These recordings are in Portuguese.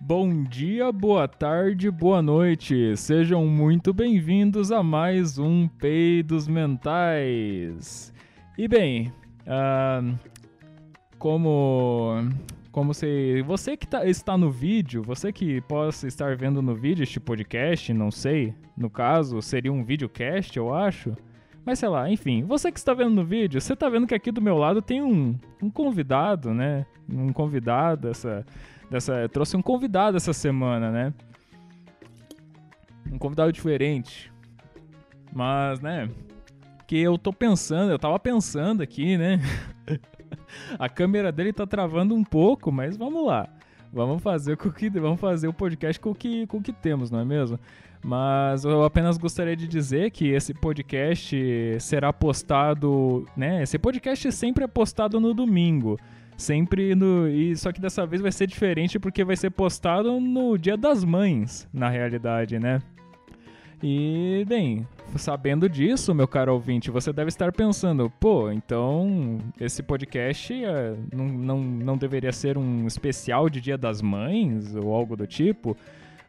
Bom dia, boa tarde, boa noite. Sejam muito bem-vindos a mais um Peidos Mentais. E bem, uh, como como se você que tá, está no vídeo, você que possa estar vendo no vídeo este podcast, não sei, no caso seria um videocast, eu acho. Mas sei lá, enfim, você que está vendo no vídeo, você está vendo que aqui do meu lado tem um, um convidado, né? Um convidado essa dessa. Trouxe um convidado essa semana, né? Um convidado diferente. Mas, né? Que eu tô pensando, eu tava pensando aqui, né? A câmera dele tá travando um pouco, mas vamos lá. Vamos fazer com que vamos fazer o podcast com o que com o que temos, não é mesmo? Mas eu apenas gostaria de dizer que esse podcast será postado, né? Esse podcast sempre é postado no domingo. Sempre no. E só que dessa vez vai ser diferente porque vai ser postado no Dia das Mães, na realidade, né? E, bem, sabendo disso, meu caro ouvinte, você deve estar pensando, pô, então esse podcast é, não, não, não deveria ser um especial de Dia das Mães ou algo do tipo?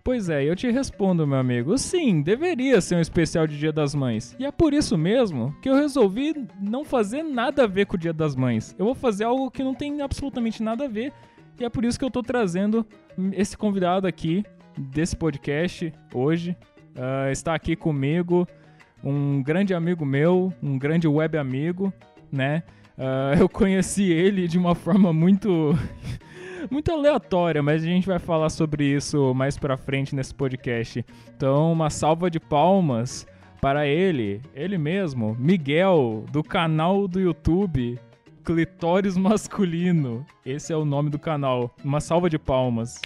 Pois é, eu te respondo, meu amigo, sim, deveria ser um especial de Dia das Mães. E é por isso mesmo que eu resolvi não fazer nada a ver com o Dia das Mães. Eu vou fazer algo que não tem absolutamente nada a ver. E é por isso que eu tô trazendo esse convidado aqui desse podcast hoje. Uh, está aqui comigo um grande amigo meu, um grande web amigo, né? Uh, eu conheci ele de uma forma muito muito aleatória, mas a gente vai falar sobre isso mais pra frente nesse podcast. Então, uma salva de palmas para ele, ele mesmo, Miguel, do canal do YouTube Clitóris Masculino. Esse é o nome do canal. Uma salva de palmas.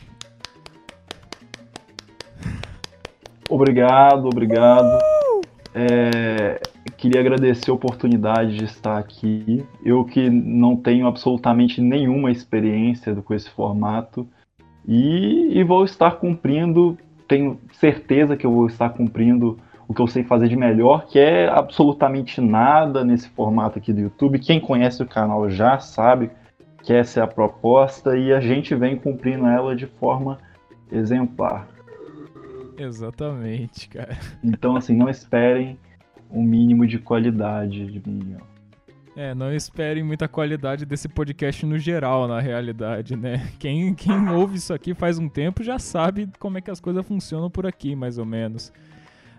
Obrigado, obrigado. Uh! É, queria agradecer a oportunidade de estar aqui. Eu que não tenho absolutamente nenhuma experiência com esse formato e, e, vou estar cumprindo, tenho certeza que eu vou estar cumprindo o que eu sei fazer de melhor, que é absolutamente nada nesse formato aqui do YouTube. Quem conhece o canal já sabe que essa é a proposta e a gente vem cumprindo ela de forma exemplar. Exatamente, cara. Então, assim, não esperem um mínimo de qualidade de mim. Ó. É, não esperem muita qualidade desse podcast no geral, na realidade, né? Quem, quem ouve isso aqui faz um tempo já sabe como é que as coisas funcionam por aqui, mais ou menos.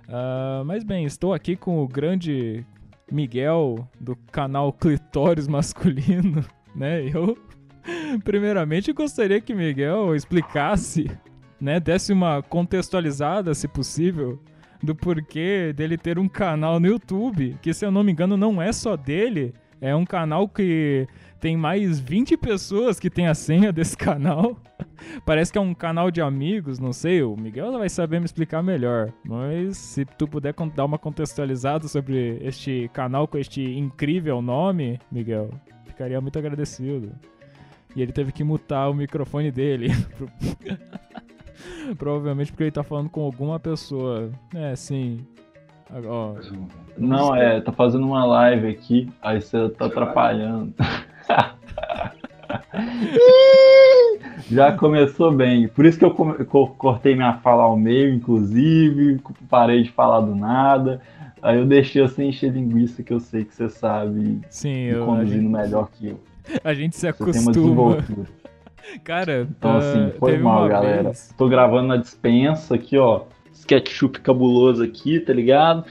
Uh, mas bem, estou aqui com o grande Miguel do canal Clitóris Masculino, né? Eu, primeiramente, gostaria que Miguel explicasse, né? Desse uma contextualizada, se possível, do porquê dele ter um canal no YouTube, que se eu não me engano não é só dele, é um canal que tem mais 20 pessoas que tem a senha desse canal. Parece que é um canal de amigos, não sei, o Miguel vai saber me explicar melhor. Mas se tu puder dar uma contextualizada sobre este canal com este incrível nome, Miguel, ficaria muito agradecido. E ele teve que mutar o microfone dele. Provavelmente porque ele tá falando com alguma pessoa. É, sim. Ó, não, é, tá fazendo uma live aqui, aí você tá atrapalhando. Já começou bem. Por isso que eu, cortei minha fala ao meio, inclusive, parei de falar do nada. Aí eu deixei assim encher linguiça que eu sei que você sabe Sim, eu, conduzindo gente... melhor que eu. A gente se acostuma. Cara, então assim, uh, foi mal, galera. Vez... Tô gravando na dispensa aqui, ó. Sketchup cabuloso aqui, tá ligado?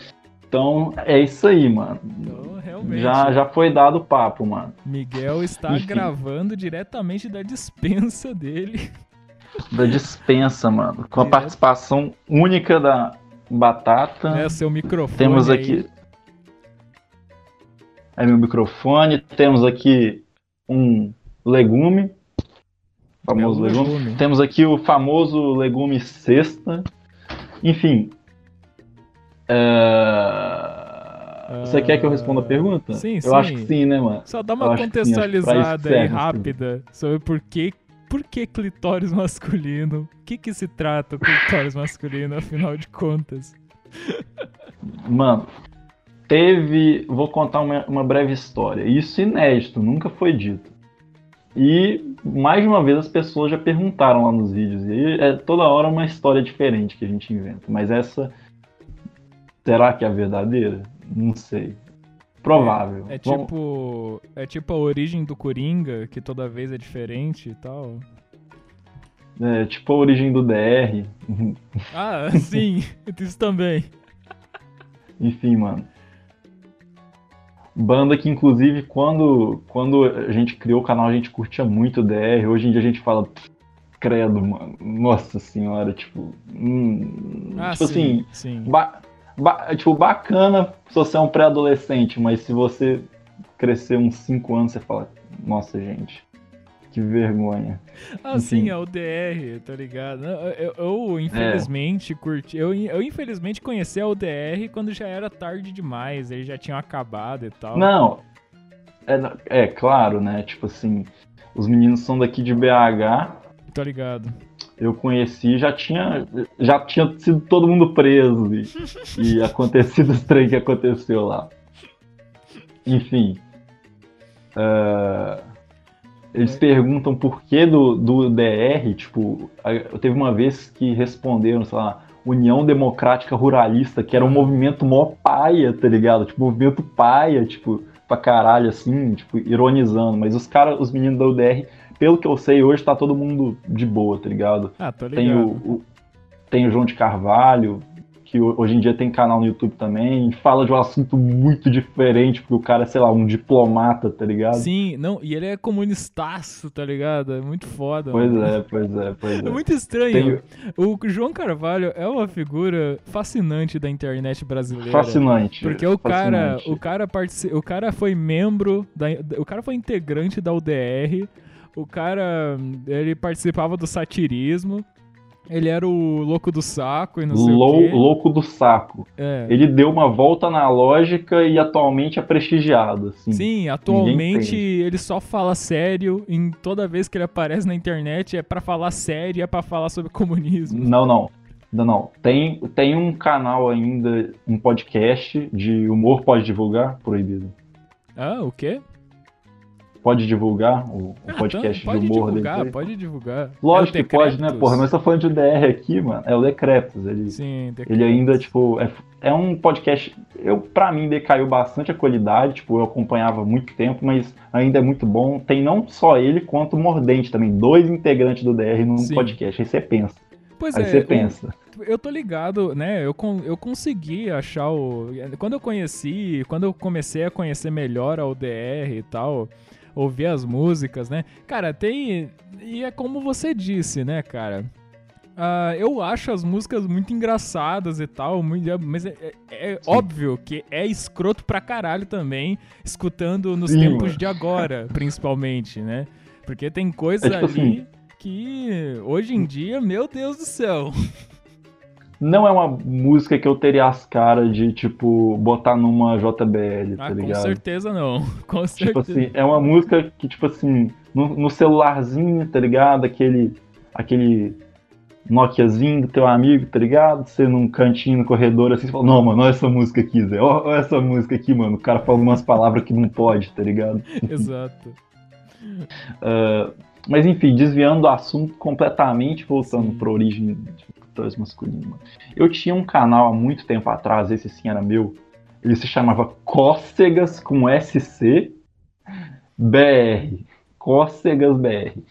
Então é isso aí, mano. Então, já, já foi dado o papo, mano. Miguel está gravando diretamente da dispensa dele. Da dispensa, mano. Com a participação única da Batata. É, seu microfone. Temos aqui. É meu microfone. Temos aqui um legume famoso legume. legume. Temos aqui o famoso legume cesta. Enfim. Uh... Você quer que eu responda a pergunta? Sim, eu sim. acho que sim, né, mano? Só dá uma contextualizada sim, aí rápida sobre por que, por que clitóris masculino. O que que se trata o clitóris masculino, afinal de contas? Mano, teve. Vou contar uma, uma breve história. Isso inédito, nunca foi dito. E mais de uma vez as pessoas já perguntaram lá nos vídeos. E aí é toda hora uma história diferente que a gente inventa. Mas essa. Será que é a verdadeira? Não sei. Provável. É, é Vamos- tipo. É tipo a origem do Coringa, que toda vez é diferente e tal. É, tipo a origem do DR. Ah, sim, isso também. Enfim, mano. Banda que, inclusive, quando, quando a gente criou o canal, a gente curtia muito o DR. Hoje em dia a gente fala, "Pff, credo, mano. Nossa senhora, tipo. hum", Ah, tipo sim, assim, sim. ba- ba- tipo, bacana se você é um pré-adolescente, mas se você crescer uns 5 anos, você fala, nossa, gente, que vergonha. Ah, sim, enfim. é o DR, tá ligado? Eu, eu- infelizmente, curti. Eu, eu, infelizmente, conheci a UDR quando já era tarde demais, eles já tinham acabado e tal. Não, é, é claro, né? Tipo assim, os meninos são daqui de BH. Tô ligado. eu conheci, já tinha, já tinha sido todo mundo preso e, e acontecido os trem que aconteceu lá. Enfim. ah, eles perguntam por que do, do DR, tipo, teve uma vez que responderam, sei lá, União Democrática Ruralista, que era um movimento mó paia, tá ligado? Tipo, movimento paia, tipo, pra caralho, assim, tipo, ironizando. Mas os caras, os meninos da UDR, pelo que eu sei, hoje tá todo mundo de boa, tá ligado? Ah, tô ligado. Tem o, o- tem o João de Carvalho, que ho- hoje em dia tem canal no YouTube também, fala de um assunto muito diferente, porque o cara sei lá, um diplomata, tá ligado? Sim, não, e ele é comunistaço, tá ligado? É muito foda. Pois mano. é, pois é, pois é. É muito estranho. Tem- O João Carvalho é uma figura fascinante da internet brasileira. Fascinante. Porque o cara, fascinante. o cara partici- o cara foi membro da, o cara foi integrante da UDR. O cara, ele participava do satirismo. Ele era o louco do saco e não sei Lou- o quê. louco do saco. É. Ele deu uma volta na lógica e atualmente é prestigiado, assim. Sim, atualmente ele só fala sério em toda vez que ele aparece na internet é pra falar sério, é pra falar sobre comunismo. Não, não. Não, não. Tem, tem um canal ainda, um podcast de humor, pode divulgar? Proibido. Ah, o quê? Pode divulgar o, o Ah, podcast então, pode de humor divulgar, dele? pode divulgar. Lógico É que pode, né, porra? Nós estamos falando de DR aqui, mano. É o Decretos. Ele, Sim, ele ainda, tipo, é, é um podcast. Eu, pra mim, decaiu bastante a qualidade. Tipo, eu acompanhava muito tempo, mas ainda é muito bom. Tem não só ele, quanto o Mordente também. Dois integrantes do DR num Sim. podcast. Aí você pensa. Pois Aí é, você pensa. Eu tô ligado, né? Eu, eu consegui achar o. Quando eu conheci, quando eu comecei a conhecer melhor a UDR e tal, ouvir as músicas, né? Cara, tem. E é como você disse, né, cara? Ah, eu acho as músicas muito engraçadas e tal, muito- mas é, é- é óbvio que é escroto pra caralho também, escutando nos Sim, tempos mano. de agora, principalmente, né? Porque tem coisa É tipo ali assim- que hoje em dia, meu Deus do céu. Não é uma música que eu teria as caras de, tipo, botar numa JBL, tá Ah, com ligado? certeza não. Com certeza. Tipo assim, é uma música que, tipo assim, no, no celularzinho, tá ligado? Aquele, aquele Nokiazinho do teu amigo, tá ligado? Você num cantinho no corredor assim, você fala, não, mano, olha essa música aqui, Zé. Olha, olha essa música aqui, mano. O cara fala umas palavras que não pode, tá ligado? Exato. Ah, mas enfim, desviando do assunto completamente, voltando Sim. pra origem mano. Eu tinha um canal há muito tempo atrás, esse sim era meu. Ele se chamava Cócegas com SC BR. Cócegas BR.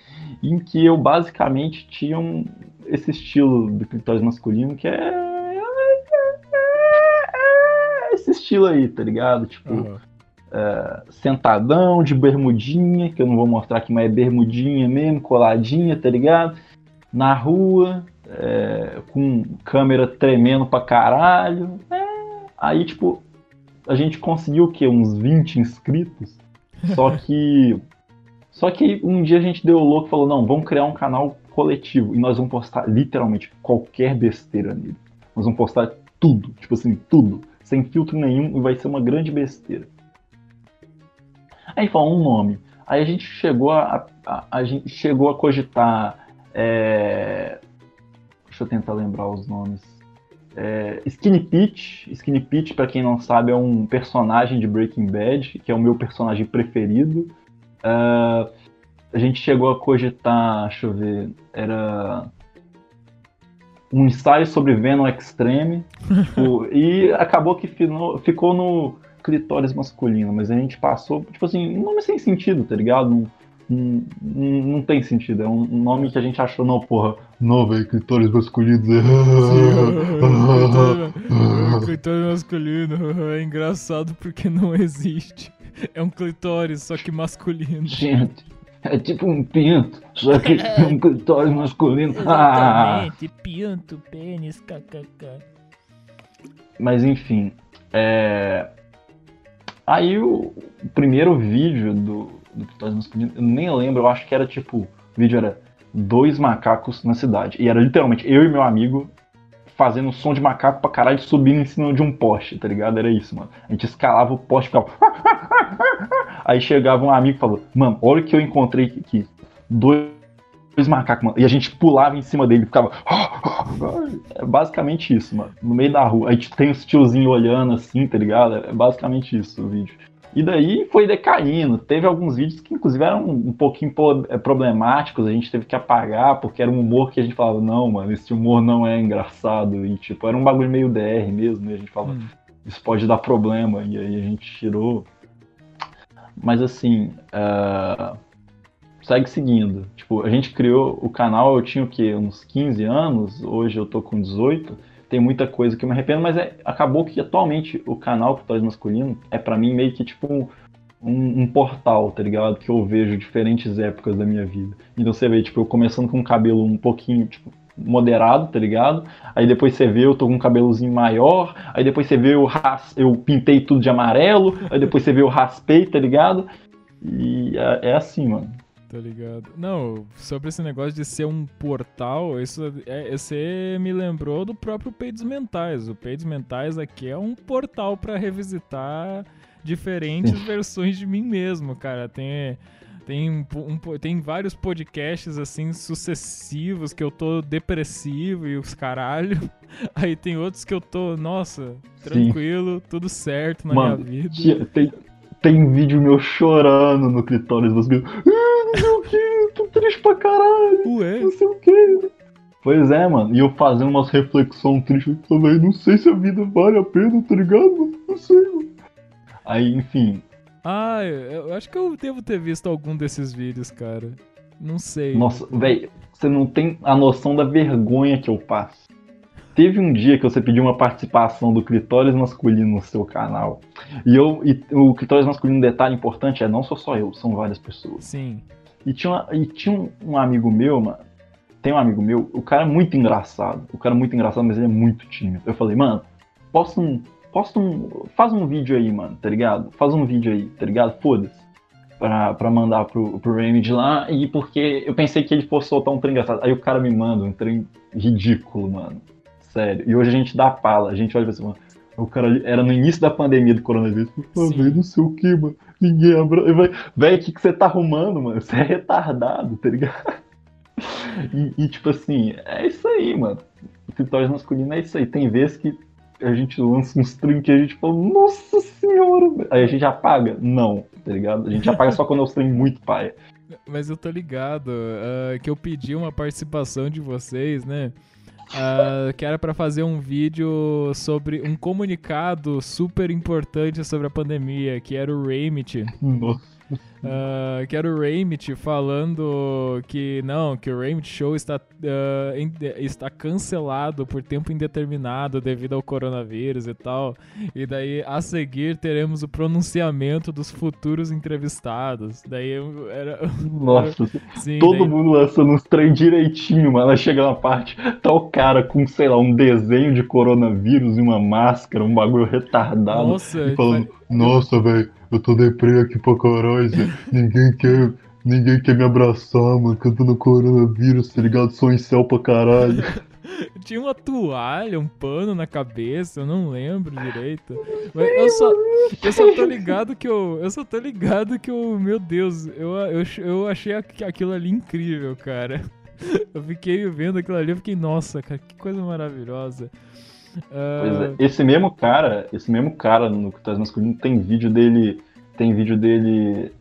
Em que eu basicamente tinha um, esse estilo do clitóris masculino que é. Esse estilo aí, tá ligado? Tipo, Aham. sentadão, de bermudinha, que eu não vou mostrar aqui, mas é bermudinha mesmo, coladinha, tá ligado? Na rua, é, com câmera tremendo pra caralho. É, aí, tipo, a gente conseguiu o quê? Uns 20 inscritos. Só que. Só que um dia a gente deu louco e falou: não, vamos criar um canal coletivo. E nós vamos postar literalmente qualquer besteira nele. Nós vamos postar tudo, tipo assim, tudo. Sem filtro nenhum e vai ser uma grande besteira. Aí falou um nome. Aí a gente chegou a, a, a gente chegou a cogitar. é, Deixa eu tentar lembrar os nomes. É, Skinny Pete. Skinny Pete, pra quem não sabe, é um personagem de Breaking Bad, que é o meu personagem preferido. Ah, a gente chegou a cogitar, deixa eu ver, era um ensaio sobre Venom Extreme, tipo, e acabou que ficou no clitóris masculino, mas a gente passou, tipo assim, um nome sem sentido, tá ligado? Não, não tem sentido, é um nome que a gente achou, não, porra, não, velho, clitóris masculino. clitóris masculino é engraçado porque não existe. É um clitóris, só que masculino. Gente, é tipo um pinto, só que é um clitóris masculino. Exatamente, ah. pinto, pênis, kkk. Mas enfim, é... Aí o primeiro vídeo do, do masculino, eu nem lembro, eu acho que era tipo, o vídeo era dois macacos na cidade. E era literalmente eu e meu amigo fazendo som de macaco pra caralho subindo em cima de um poste, tá ligado? Era isso, mano. A gente escalava o poste e ficava. Aí chegava um amigo e falou: Mano, olha o que eu encontrei aqui. Dois macacos, mano. E a gente pulava em cima dele ficava. É basicamente isso, mano. No meio da rua. Aí tem os tiozinhos olhando assim, tá ligado? É basicamente isso o vídeo. E daí foi decaindo. Teve alguns vídeos que, inclusive, eram um pouquinho é, problemáticos, a gente teve que apagar, porque era um humor que a gente falava, não, mano, esse humor não é engraçado. E, tipo, era um bagulho meio DR mesmo, e a gente falava, hum. isso pode dar problema. E aí a gente tirou. Mas, assim, uh... segue seguindo. Tipo, a gente criou o canal, eu tinha o quê? Uns 15 anos, hoje eu tô com 18 tem muita coisa que eu me arrependo, mas é, acabou que atualmente o canal Culturais Masculino é para mim meio que tipo um, um, portal, tá ligado? Que eu vejo diferentes épocas da minha vida. Então você vê, tipo, eu começando com um cabelo um pouquinho, tipo, moderado, tá ligado? Aí depois você vê eu tô com um cabelozinho maior, aí depois você vê eu, ras... eu pintei tudo de amarelo, aí depois você vê eu raspei, tá ligado? E é, é assim, mano. Tá ligado? Não, sobre esse negócio de ser um portal, isso é, você me lembrou do próprio Peidos Mentais. O Peidos Mentais aqui é um portal para revisitar diferentes versões de mim mesmo, cara. Tem tem, um, tem vários podcasts assim sucessivos que eu tô depressivo e os caralho. Aí tem outros que eu tô, nossa, tranquilo, Sim. tudo certo na Mano, minha vida. Tem, tem vídeo meu chorando no clitóris dos meus. Ah, não sei o que, tô triste pra caralho. Ué? Não sei o que. Pois é, mano. E eu fazendo umas reflexões tristes também. Não sei se a vida vale a pena, tá ligado? Não sei, mano. Aí, enfim. Ah, eu acho que eu devo ter visto algum desses vídeos, cara. Não sei. Nossa, velho, você não tem a noção da vergonha que eu passo. Teve um dia que você pediu uma participação do clitóris masculino no seu canal. E eu e o clitóris masculino, um detalhe importante é não sou só eu, são várias pessoas. Sim. E tinha, uma, e tinha um, um, amigo meu, mano. Tem um amigo meu, o cara é muito engraçado. O cara é muito engraçado, mas ele é muito tímido. Eu falei, mano, posta um. Posta um. Faz um vídeo aí, mano, tá ligado? Faz um vídeo aí, tá ligado? Foda-se. Pra, pra mandar pro, pro Remedy lá. E porque eu pensei que ele fosse soltar um trem engraçado. Aí o cara me manda um trem ridículo, mano sério. E hoje a gente dá pala, a gente olha pra cima. O cara era no início da pandemia do coronavírus. Pô, velho, não sei o que, mano. Ninguém abra. Velho, o que, que você tá arrumando, mano? Você é retardado, tá ligado? E, e, tipo assim, é isso aí, mano. O clitóris masculino é isso aí. Tem vezes que a gente lança uns trinques e a gente fala, nossa senhora, velho. Aí a gente apaga? Não, tá ligado? A gente apaga só quando é os trem muito paia. Mas eu tô ligado uh, que eu pedi uma participação de vocês, né? Uh, que era para fazer um vídeo sobre um comunicado super importante sobre a pandemia, que era o Remit. Nossa. Uh, que era o Raymit falando que não, que o Raymit Show está, uh, está cancelado por tempo indeterminado devido ao coronavírus e tal. E daí a seguir teremos o pronunciamento dos futuros entrevistados. Daí era. Nossa, sim, todo daí... mundo lançando uns trem direitinho, mas ela chega na parte, tá o cara com, sei lá, um desenho de coronavírus e uma máscara, um bagulho retardado. Nossa, e falando, nossa, velho eu tô deprê aqui pra caralho, ninguém quer. Ninguém quer me abraçar, mano, que eu tô no coronavírus, tá ligado? Sou em céu pra caralho. Tinha uma toalha, um pano na cabeça, eu não lembro direito. Mas eu só, eu só tô ligado que eu. Eu só tô ligado que eu. Meu Deus, eu, eu, eu achei aquilo ali incrível, cara. Eu fiquei vendo aquilo ali, eu fiquei, nossa, cara, que coisa maravilhosa. É. Esse mesmo cara, esse mesmo cara no Cutas Masculino tem vídeo dele. Tem vídeo dele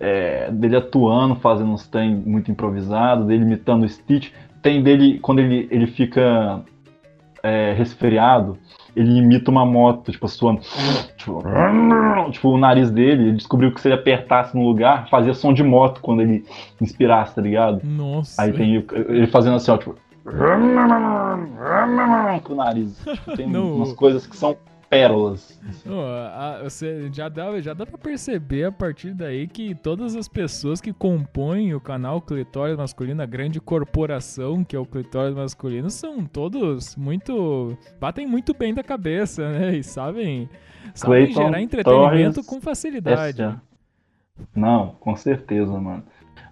é, dele atuando, fazendo uns trem muito improvisado, dele imitando o Stitch. Tem dele, quando ele, ele fica é, resfriado, ele imita uma moto, tipo, suando. Tipo, tipo, o nariz dele, ele descobriu que se ele apertasse no lugar, fazia som de moto quando ele inspirasse, tá ligado? Nossa. Aí tem ele fazendo assim, ó, tipo. Com o nariz. Tipo, tem Não. umas coisas que são pérolas. Não, a- você já dá, já dá pra perceber a partir daí que todas as pessoas que compõem o canal Clitóris Masculino, a grande corporação que é o Clitóris Masculino, são todos muito. batem muito bem da cabeça, né? E sabem, sabem Clayton gerar entretenimento Torres, com facilidade. Não, com certeza, mano.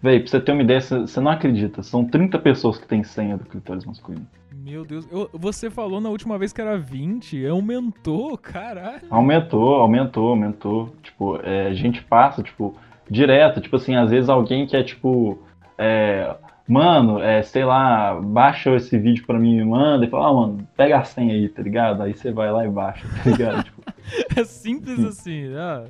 Véi, pra você ter uma ideia, você não acredita. São 30 pessoas que têm senha do clitóris masculino. Meu Deus, eu- você falou na última vez que era 20, aumentou, caralho. Aumentou, aumentou, aumentou. Tipo, é, a gente passa, tipo, direto. Tipo assim, às vezes alguém quer, tipo, é, mano, é, sei lá, baixa esse vídeo pra mim e me manda. E fala, ah, mano, pega a senha aí, tá ligado? Aí você vai lá e baixa, tá ligado? Tipo, É simples assim. Ah,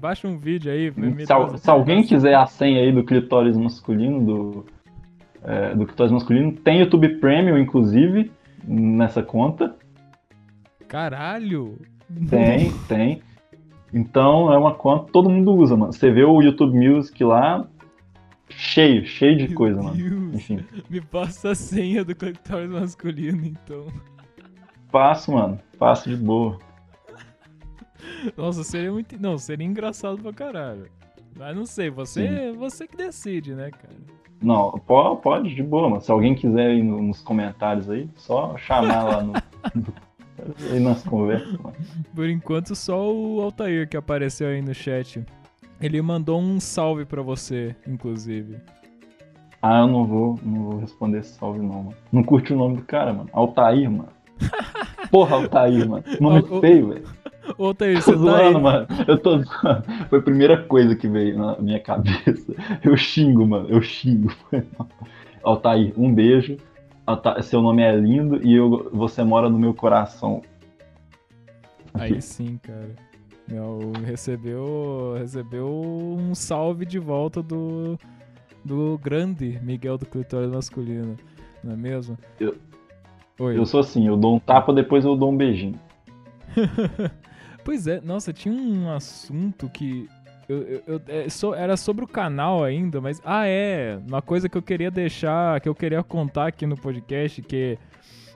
baixa um vídeo aí. se, al- se alguém quiser a senha aí do clitóris masculino, do, é, do clitóris masculino, tem YouTube Premium, inclusive, nessa conta. Caralho! Tem, tem. Então é uma conta que todo mundo usa, mano. Você vê o YouTube Music lá, cheio, cheio de Meu coisa, mano. Deus. Enfim, Me passa a senha do clitóris masculino, então. passo, mano. Passo de boa. Nossa, seria muito. Não, seria engraçado pra caralho. Mas não sei, você, você que decide, né, cara? Não, pode, pode, de boa, mano. Se alguém quiser ir no- nos comentários aí, só chamar lá no. aí nas conversas, mano. Por enquanto, só o Altair que apareceu aí no chat. Ele mandou um salve pra você, inclusive. Ah, eu não vou, não vou responder esse salve, não, mano. Não curte o nome do cara, mano. Altair, mano. Porra, Altair, mano. Nome o- feio, velho. Ô, Tô você tá zoando, mano. Eu tô zoando. Foi a primeira coisa que veio na minha cabeça. Eu xingo, mano. Eu xingo. Altair, um beijo. Seu nome é lindo e eu, você mora no meu coração. Aí sim, cara. Não, recebeu, recebeu um salve de volta do, do grande Miguel do Clitóris Masculino, não é mesmo? Eu- Oi. Eu sou assim, eu dou um tapa, depois eu dou um beijinho. Pois é, nossa, tinha um assunto que. Eu, eu- eu- é, so- era sobre o canal ainda, mas. Ah, é! Uma coisa que eu queria deixar, que eu queria contar aqui no podcast, que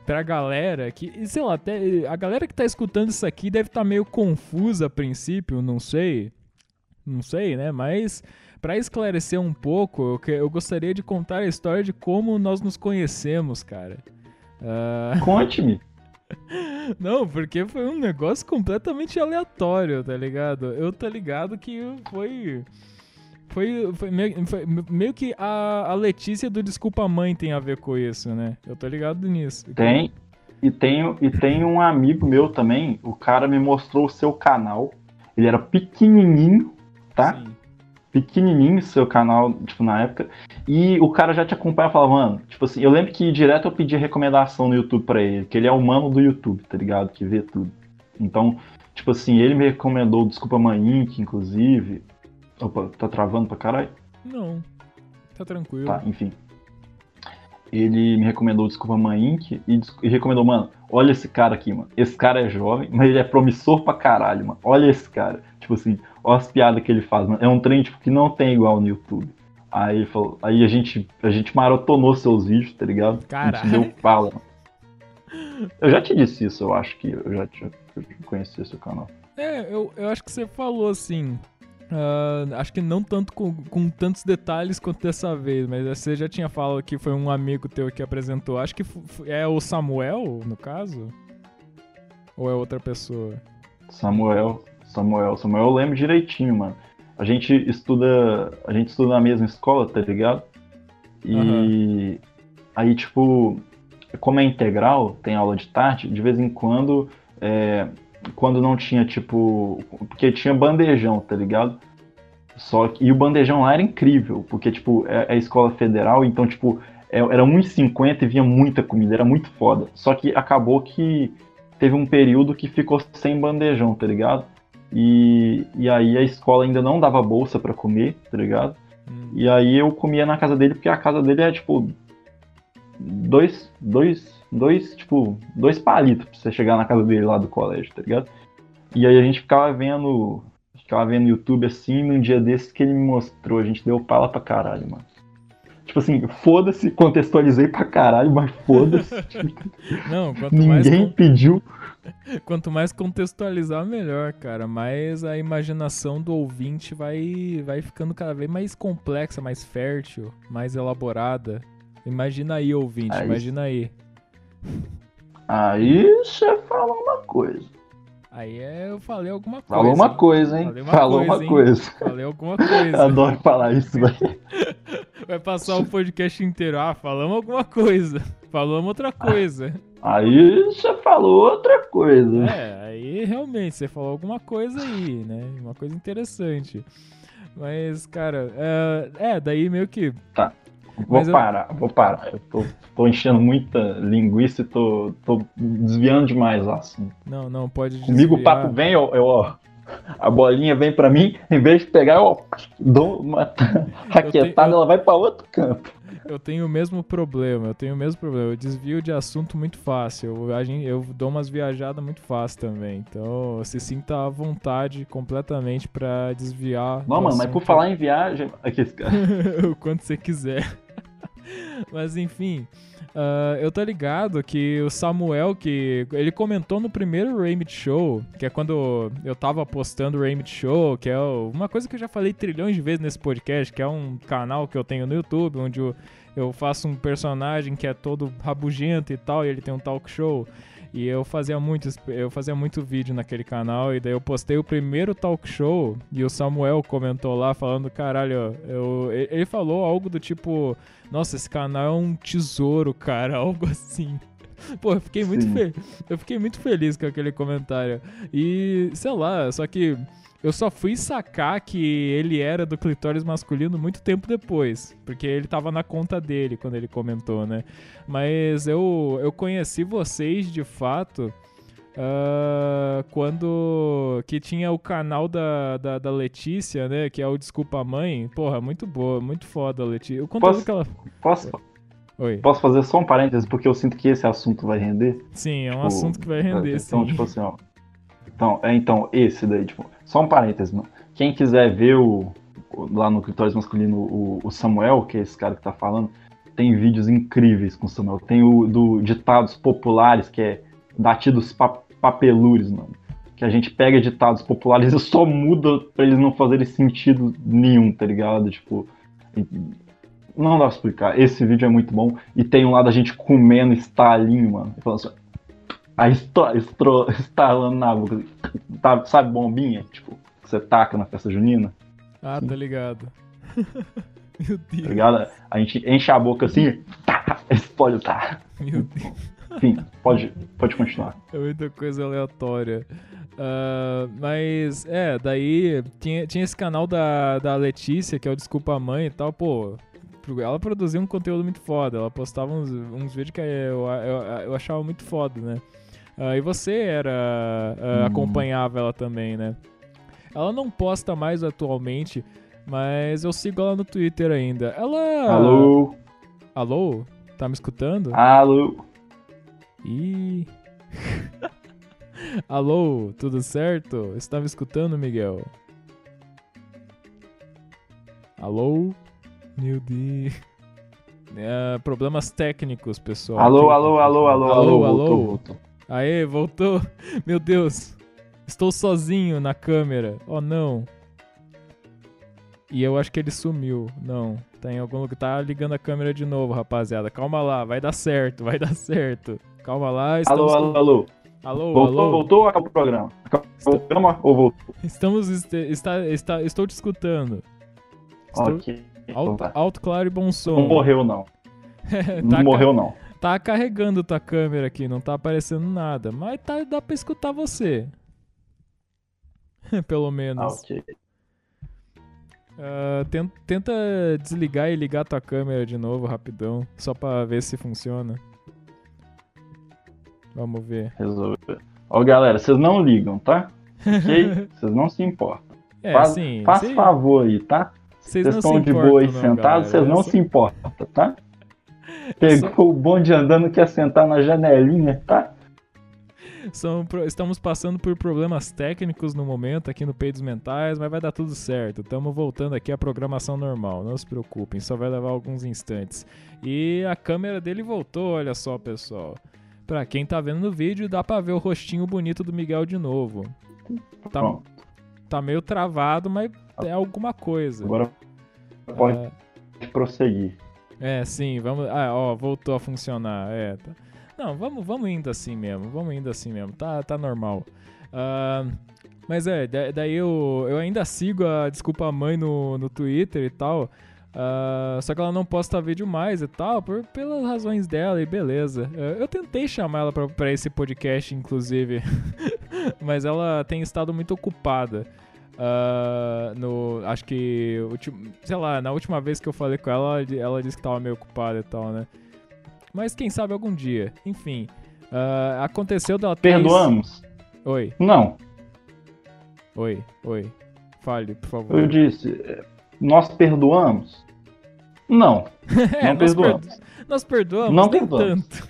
pra galera que. Sei lá, até, a galera que tá escutando isso aqui deve estar meio confusa a princípio, não sei. Não sei, né? Mas. Pra esclarecer um pouco, eu, eu gostaria de contar a história de como nós nos conhecemos, cara. Ah, Conte-me. não, porque foi um negócio completamente aleatório, tá ligado? Eu tô ligado que foi. Foi, foi, meio, foi meio que a, a Letícia do Desculpa Mãe tem a ver com isso, né? Eu tô ligado nisso. Tem. E tem, e tem um amigo meu também. O cara me mostrou o seu canal. Ele era pequenininho, tá? Sim. Pequenininho seu canal, tipo, na época, e o cara já te acompanha e falava, mano, tipo assim, eu lembro que direto eu pedi recomendação no YouTube pra ele, que ele é o mano do YouTube, tá ligado? Que vê tudo. Então, tipo assim, ele me recomendou Desculpa Mãe Inc, inclusive. Opa, tá travando pra caralho? Não. Tá tranquilo. Tá, enfim. Ele me recomendou Desculpa Mãe Inc e, e recomendou, mano, olha esse cara aqui, mano. Esse cara é jovem, mas ele é promissor pra caralho, mano. Olha esse cara. Tipo assim, olha as piadas que ele faz, mano. É um trem tipo, que não tem igual no YouTube. Aí, ele falou, aí a gente a gente maratonou seus vídeos, tá ligado? A Caralho. gente deu fala. Eu já te disse isso, eu acho que eu já te eu conheci seu canal. É, eu, eu acho que você falou assim. Ah, acho que não tanto com, com tantos detalhes quanto dessa vez, mas você já tinha falado que foi um amigo teu que apresentou. Acho que é o Samuel, no caso? Ou é outra pessoa? Samuel, Samuel, Samuel eu lembro direitinho, mano. A gente estuda, a gente estuda na mesma escola, tá ligado? E aí, tipo, como é integral, tem aula de tarde, de vez em quando, é, quando não tinha, tipo, porque tinha bandejão, tá ligado? Só que, e o bandejão lá era incrível, porque, tipo, é, é escola federal, então, tipo, é, era 1,50 e vinha muita comida, era muito foda. Só que acabou que teve um período que ficou sem bandejão, tá ligado? E, e aí a escola ainda não dava bolsa pra comer, tá ligado? Hum. E aí eu comia na casa dele, porque a casa dele é tipo. Dois. Dois. Dois, tipo, dois palitos pra você chegar na casa dele lá do colégio, tá ligado? E aí a gente ficava vendo. Ficava vendo YouTube assim, num dia desses que ele me mostrou, a gente deu pala pra caralho, mano. Tipo assim, foda-se, contextualizei pra caralho, mas foda-se. Não, quanto mais, Ninguém con- pediu. quanto mais contextualizar, melhor, cara. Mais a imaginação do ouvinte vai, vai ficando cada vez mais complexa, mais fértil, mais elaborada. Imagina aí, ouvinte, Aí- imagina aí. Aí você falou uma coisa. Aí é, eu falei alguma coisa. Falou uma coisa, hein? Falei uma Falou coisa, uma hein? coisa. Falei alguma coisa. Adoro falar isso, velho. Vai passar o podcast inteiro. Ah, falamos alguma coisa. Falamos outra coisa. Aí você falou outra coisa. É, aí realmente você falou alguma coisa aí, né? Uma coisa interessante. Mas, cara, é, é, daí meio que. Vou eu- parar, vou parar. Eu tô, tô enchendo muita linguiça e tô, tô desviando demais o assunto. Não, não, pode Comigo o desviar. papo vem, eu, eu, ó. A bolinha vem pra mim, em vez de pegar, eu ó, dou uma raquetada, eu- ela vai pra outro canto. Eu tenho o mesmo problema, eu tenho o mesmo problema. Eu desvio de assunto muito fácil. Eu, a gen- eu dou umas viajadas muito fácil também. Então, se sinta à vontade completamente pra desviar. Não, mano, mas por assunto falar em viagem. Aqui, cara. o quanto você quiser. Mas enfim, ah, eu tô ligado que o Samuel, que ele comentou no primeiro Raymond Show, que é quando eu tava postando o Raymond Show, que é uma coisa que eu já falei trilhões de vezes nesse podcast, que é um canal que eu tenho no YouTube, onde eu, eu faço um personagem que é todo rabugento e tal, e ele tem um talk show. E eu fazia muito, eu fazia muito vídeo naquele canal, e daí eu postei o primeiro talk show, e o Samuel comentou lá falando, caralho, eu, ele falou algo do tipo, nossa, esse canal é um tesouro, cara, algo assim. Pô, eu fiquei muito fe... eu fiquei muito feliz com aquele comentário. E, sei lá, só que eu só fui sacar que ele era do clitóris masculino muito tempo depois, porque ele tava na conta dele quando ele comentou, né? Mas eu, eu conheci vocês de fato ah, quando que tinha o canal da, da, da Letícia, né? Que é o Desculpa Mãe. Porra, muito boa, muito foda a Letícia. O conteúdo Posso- que ela. Posso, Oi. posso fazer só um parênteses, porque eu sinto que esse assunto vai render. Sim, é um Tipo, assunto que vai render, Então, sim. tipo assim, ó. Então, é, então, esse daí, tipo, só um parênteses, mano. Quem quiser ver o, lá no Clitóris Masculino o, o Samuel, que é esse cara que tá falando, tem vídeos incríveis com o Samuel. Tem o do Ditados Populares, que é Datidos pa Papelures, mano. Que a gente pega ditados populares e só muda pra eles não fazerem sentido nenhum, tá ligado? Tipo. E- Não dá pra explicar. Esse vídeo é muito bom. E tem um lá da gente comendo estalinho, mano. Falando assim, Aí estro- estalando na boca. Tá- sabe bombinha? Tipo, que você taca na festa junina, Ah, tá ligado. Meu tá Deus, ligado? A gente enche a boca assim, tá, explode, tá. meu Deus. Enfim, pode, pode continuar. É muita coisa aleatória. Ah, mas, é, daí tinha, tinha esse canal da, da Letícia, que é o Desculpa Mãe e tal, pô. Ela produzia um conteúdo muito foda. Ela postava uns, uns vídeos que eu, eu, eu achava muito foda, né? Ah, e você era. ah, Hum. acompanhava ela também, né? Ela não posta mais atualmente, mas eu sigo ela no Twitter ainda. Ela. Alô? Alô? Tá me escutando? Alô? Ih. Alô, tudo certo? Você tá me escutando, Miguel? Alô? Meu Deus. É, problemas técnicos, pessoal. Alô, alô, alô, alô, Alô, alô, alô. voltou, voltou. Aê, voltou. Meu Deus. Estou sozinho na câmera. Oh, não. E eu acho que ele sumiu. Não. Tá em algum lugar. Tá ligando a câmera de novo, rapaziada. Calma lá. Vai dar certo. Vai dar certo. Calma lá. Alô, Estamos alô, alô. Alô, Voltou, alô. voltou ou acabou o programa? Acabou o programa ou voltou? Estamos. Está, está, estou te escutando. Estou Ok. Alto, alto, claro e bom Não som. morreu, não. Tá Não morreu, não. Tá carregando tua câmera aqui, não tá aparecendo nada. Mas tá, dá pra escutar você. Pelo Ah, menos. ok. Ah, ten- tenta desligar e ligar tua câmera de novo, rapidão. Só pra ver se funciona. Vamos ver. Resolveu. Ó, galera, vocês não ligam, tá? Ok? Vocês não se importam. É, Faz, sim. faz sim. favor aí, tá? Vocês Vocês não se estão de boa aí sentados, vocês não se importam, tá? Pegou o bonde andando, quer sentar na janelinha, tá? São estamos passando por problemas técnicos no momento aqui no Peidos Mentais, mas vai dar tudo certo. Estamos voltando aqui à programação normal, não se preocupem, só vai levar alguns instantes. E a câmera dele voltou, olha só, pessoal. Pra quem tá vendo no vídeo, dá pra ver o rostinho bonito do Miguel de novo. Tá, Pronto. Tá meio travado, mas é alguma coisa. Agora pode Ah, prosseguir. É, sim, vamos. Ah, ó, voltou a funcionar. É. tá- Não, vamos, vamos indo assim mesmo. Vamos indo assim mesmo. Tá, tá normal. Ah, mas é, da- daí eu, eu ainda sigo a Desculpa Mãe no, no Twitter e tal. Ah, só que ela não posta vídeo mais e tal, por, pelas razões dela e beleza. Ah, eu tentei chamar ela pra, pra esse podcast, inclusive. mas ela tem estado muito ocupada. Ah, no, acho que, sei lá, na última vez que eu falei com ela, ela disse que tava meio ocupada e tal, né? Mas quem sabe algum dia. Enfim, ah, aconteceu dela ter... Perdoamos? Oi, Não. oi, oi. Fale, por favor. Eu disse, nós perdoamos? Não. É, não nós, perdoamos. perdo- nós perdoamos, Não perdoamos. tanto.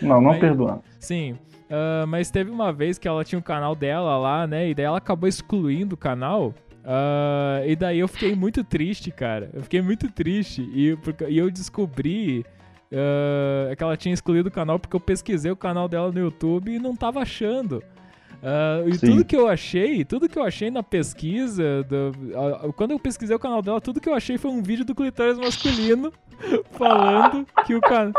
Não, não Mas- perdoamos. Sim, ah, mas teve uma vez que ela tinha o canal dela lá, né? E daí ela acabou excluindo o canal. ah, e daí eu fiquei muito triste, cara. Eu fiquei muito triste. E, porque- e eu descobri ah, que ela tinha excluído o canal porque eu pesquisei o canal dela no YouTube e não tava achando. Ah, e Sim. tudo que eu achei, tudo que eu achei na pesquisa, do- quando eu pesquisei o canal dela, tudo que eu achei foi um vídeo do clitóris masculino falando que o canal.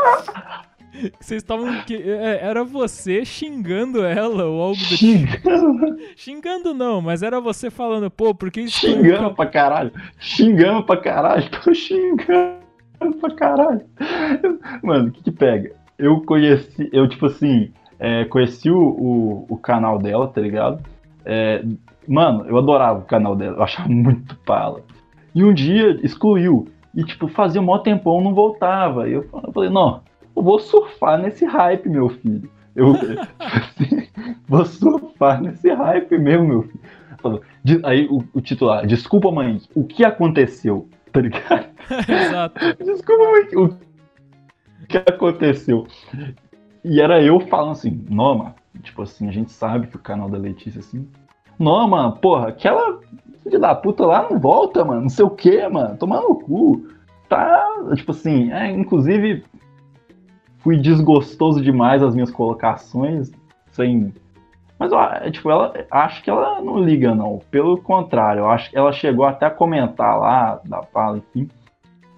Vocês estavam. que é, Era você xingando ela ou algo do tipo. Xingando, Xingando não, mas era você falando, pô, por que excluiu o xingando canal? pra caralho. Xingando pra caralho. Tô xingando pra caralho. Mano, o que que pega? Eu conheci, eu tipo assim, é, conheci o, o, o canal dela, tá ligado? É, mano, eu adorava o canal dela, eu achava muito pala. E um dia excluiu. E tipo, fazia um maior tempão, não voltava. E eu, eu falei, não, eu vou surfar nesse hype, meu filho. Eu assim, vou surfar nesse hype mesmo, meu filho. Aí o, o titular, desculpa, mãe, o que aconteceu? Tá ligado? Exato. Desculpa, mãe, o que aconteceu? E era eu falando assim, não, mano, tipo assim, a gente sabe que o canal da Letícia, assim, não, mano, porra, aquela filha da puta lá não volta, mano, não sei o que, mano, tomar no cu. Tá, tipo assim, é, inclusive, fui desgostoso demais as minhas colocações, sem. Mas a- tipo, ela acho que ela não liga, não. Pelo contrário, eu acho que ela chegou até a comentar lá da fala, enfim.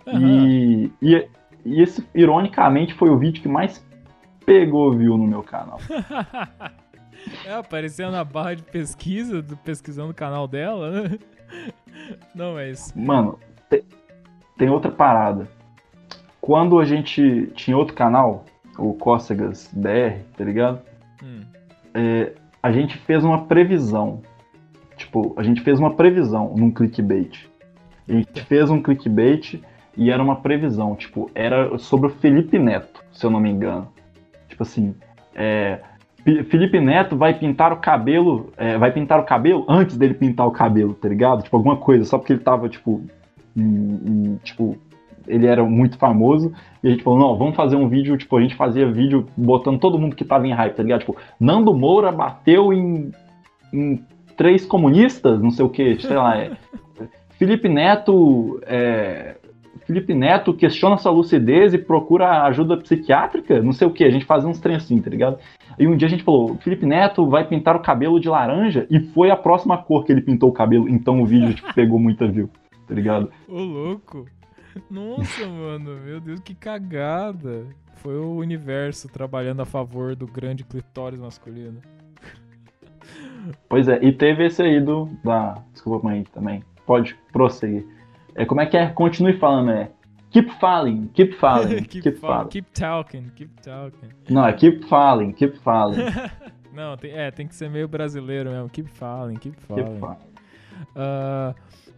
Aham. E, e, e esse, ironicamente, foi o vídeo que mais pegou view no meu canal. É, apareceu na barra de pesquisa, do, pesquisando o canal dela, né? Não, mas. Mano, te- tem outra parada. Quando a gente tinha outro canal, o Cócegas BR, tá ligado? hum, É, a gente fez uma previsão. Tipo, a gente fez uma previsão num clickbait. A gente fez um clickbait e era uma previsão. Tipo, era sobre o Felipe Neto, se eu não me engano. Tipo assim, é, Felipe Neto vai pintar o cabelo. é, vai pintar o cabelo antes dele pintar o cabelo, tá ligado? Tipo, alguma coisa, só porque ele tava, tipo. em- em- tipo, ele era muito famoso. E a gente falou, não, vamos fazer um vídeo, tipo, a gente fazia vídeo botando todo mundo que tava em hype, tá ligado? Tipo, Nando Moura bateu em, em três comunistas, não sei o que, sei lá. É. Felipe Neto. é, Felipe Neto questiona sua lucidez e procura ajuda psiquiátrica, não sei o que, a gente fazia uns trem assim, tá ligado? E um dia a gente falou, Felipe Neto vai pintar o cabelo de laranja e foi a próxima cor que ele pintou o cabelo, então o vídeo tipo, pegou muita view, tá ligado? Ô, louco. Nossa, mano, meu Deus, que cagada. Foi o universo trabalhando a favor do grande clitóris masculino. Pois é, e teve esse aí do. Da, desculpa, mãe, também. Pode prosseguir. É, como é que é? Continue falando, é. Keep falling, keep falling, keep, keep, fa- falling. keep talking, keep talking. Não, é keep falling, keep falling, Não, tem- é, tem que ser meio brasileiro mesmo. Keep falling, keep keep falling. falling.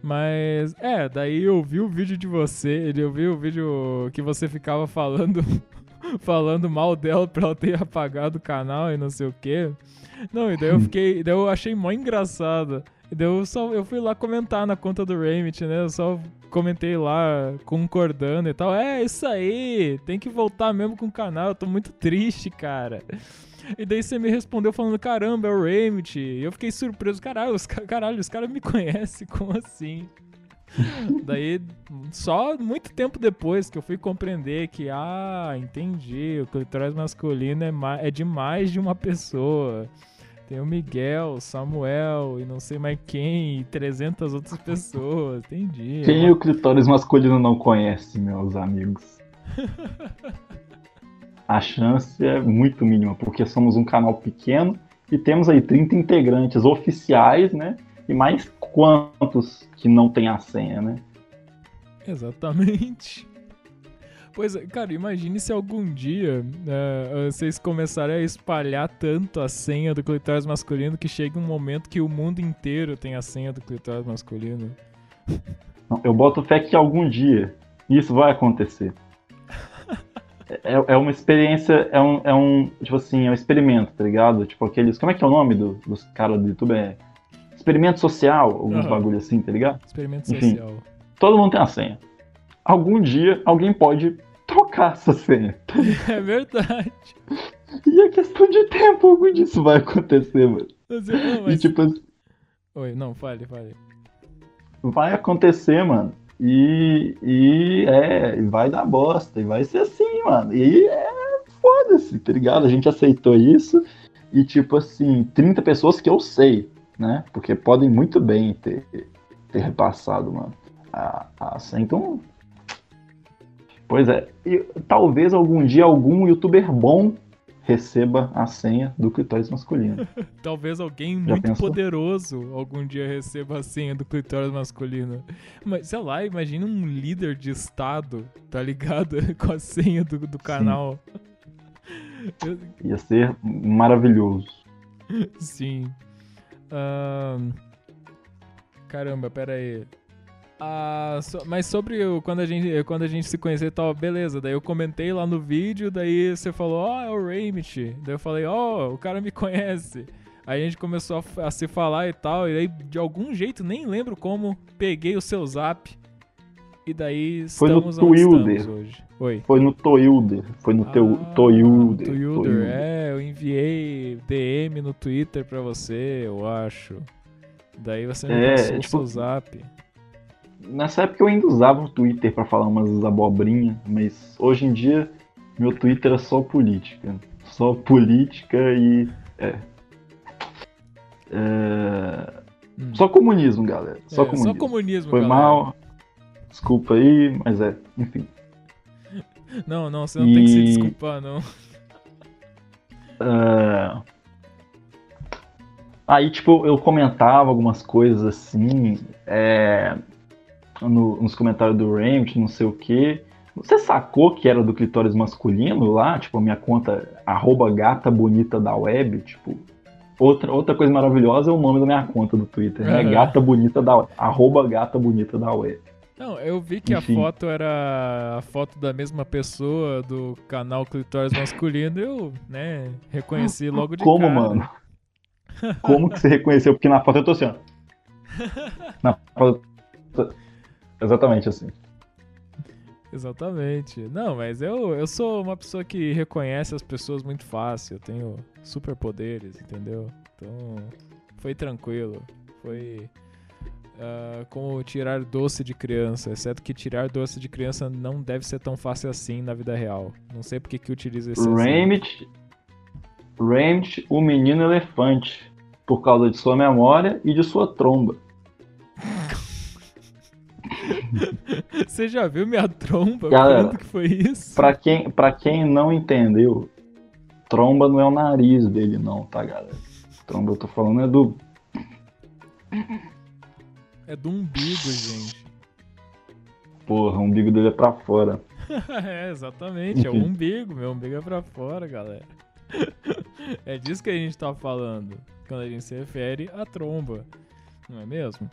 Mas, é, daí eu vi o vídeo de você, eu vi o vídeo que você ficava falando falando mal dela pra ela ter apagado o canal e não sei o quê. Não, e daí eu fiquei. daí eu achei mó engraçado. E daí eu só eu fui lá comentar na conta do Remit, né? Eu só comentei lá, concordando e tal. É, isso aí, tem que voltar mesmo com o canal, eu tô muito triste, cara. E daí você me respondeu falando, caramba, é o Remit. E eu fiquei surpreso, caralho, os, caralho, os caras me conhecem, como assim? Daí, só muito tempo depois que eu fui compreender que, ah, entendi, o clitóris masculino é, é de mais de uma pessoa. Tem o Miguel, o Samuel e não sei mais quem, e 300 outras pessoas, entendi. Quem o clitóris masculino não conhece, meus amigos? A chance é muito mínima, porque somos um canal pequeno e temos aí 30 integrantes oficiais, né? E mais quantos que não tem a senha, né? Exatamente. Pois é, cara, imagine se algum dia uh, vocês começarem a espalhar tanto a senha do clitóris masculino que chega um momento que o mundo inteiro tem a senha do clitóris masculino. Eu boto fé que algum dia isso vai acontecer. é, é uma experiência, é um, é um, tipo assim, é um experimento, tá ligado? Tipo aqueles, como é que é o nome do, dos caras do YouTube? É experimento social, alguns uhum. bagulho assim, tá ligado? Experimento Enfim, social. Todo mundo tem a senha. Algum dia alguém pode trocar essa senha. É verdade. E é questão de tempo algum disso vai acontecer, mano. Não, mas... E tipo assim... Oi, não, fale, fale. Vai acontecer, mano. E, e é, vai dar bosta. E vai ser assim, mano. E é foda-se, tá ligado? A gente aceitou isso. E tipo assim, 30 pessoas que eu sei né? Porque podem muito bem ter, ter repassado, mano, a, a. Então, pois é, e, talvez algum dia algum youtuber bom receba a senha do clitóris masculino. Talvez alguém Já muito pensou? poderoso algum dia receba a senha do clitóris masculino. Mas, sei lá, imagina um líder de estado, tá ligado? Com a senha do, do canal. Ia ser maravilhoso. Sim. Uh... Caramba, pera aí. Ah, so, mas sobre o, quando, a gente, quando a gente se conhecer e tal, beleza. Daí eu comentei lá no vídeo, daí você falou, ó, oh, é o Raymit. Daí eu falei, ó, oh, o cara me conhece. Aí a gente começou a, a, se falar e tal, e aí de algum jeito, nem lembro como, peguei o seu zap. E daí Foi estamos no Twilder. hoje. Oi. Foi no Toilder. Foi no ah, teu Toilder. Toilder. É, eu enviei DM no Twitter pra você, eu acho. Daí você me é, passou tipo, o seu zap. Nessa época eu ainda usava o Twitter para falar umas abobrinhas, mas hoje em dia meu Twitter é só política. Só política e. É. é... Hum. Só comunismo, galera. Só é, comunismo. Só comunismo, Foi galera. mal. Desculpa aí, mas é, enfim. Não, não, você não e... tem que se desculpar, não. Uh... Aí, tipo, eu comentava algumas coisas assim, é... no, nos comentários do Ramt, não sei o que. Você sacou que era do clitóris masculino lá? Tipo, a minha conta, arroba gata bonita da web, tipo... Outra, outra coisa maravilhosa é o nome da minha conta do Twitter, né? Uhum. Gata bonita da web, arroba gata bonita da web. Não, eu vi que Enfim. a foto era a foto da mesma pessoa do canal Clitóris Masculino eu, né, reconheci logo de Como, cara. mano? Como que você reconheceu? Porque na foto eu tô assim, ó. Na foto... Exatamente assim. Exatamente. Não, mas eu, eu sou uma pessoa que reconhece as pessoas muito fácil. Eu tenho superpoderes, entendeu? Então, foi tranquilo. Foi uh, como tirar doce de criança, exceto que tirar doce de criança não deve ser tão fácil assim na vida real. Não sei porque que utiliza esse Ramit, Ramit, o menino elefante, por causa de sua memória e de sua tromba. Você já viu minha tromba? Galera, Quando que foi isso? Pra quem, pra quem não entendeu, tromba não é o nariz dele não, tá, galera? Tromba eu tô falando é do é do umbigo, gente. Porra, o umbigo dele é pra fora. é, exatamente. É o umbigo. Meu umbigo é pra fora, galera. é disso que a gente tá falando. Quando a gente se refere à tromba. Não é mesmo?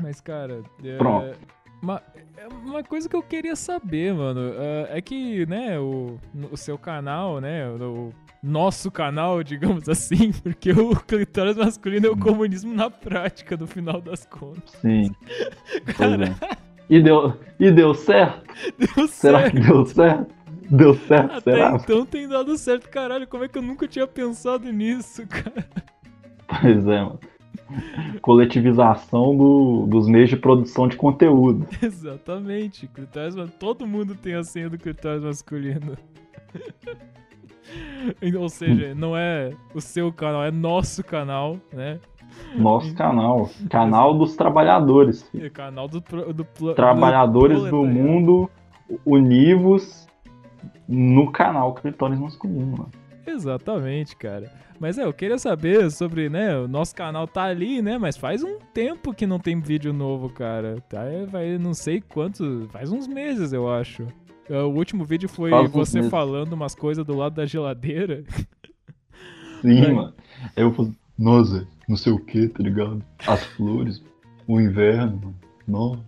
Mas, cara. Pronto. Uma, é uma coisa que eu queria saber, mano, uh, é que, né, o, o seu canal, né, o, nosso canal, digamos assim, porque o clitóris masculino é o comunismo na prática, no final das contas. Sim. Cara... É. E deu, e deu certo? Deu Será certo. que deu certo? Deu certo, Até será? então tem dado certo, caralho. Como é que eu nunca tinha pensado nisso, cara? Pois é, mano. Coletivização do, dos meios de produção de conteúdo. Exatamente. Clitóris, todo mundo tem a senha do clitóris masculino. Ou seja, não é o seu canal, é nosso canal, né? Nosso canal. Canal dos trabalhadores. Filho. Canal do, do Trabalhadores do, do mundo univos no canal Clitóris Masculino, mano. Exatamente, cara. Mas é, eu queria saber sobre, né, o nosso canal tá ali, né, mas faz um tempo que não tem vídeo novo, cara. Tá, vai não sei quantos, faz uns meses, eu acho. É, o último vídeo foi faz você falando umas coisas do lado da geladeira. Sim, mano. Eu falei, nossa, não sei o que, tá ligado? As flores, o inverno, mano. Nossa,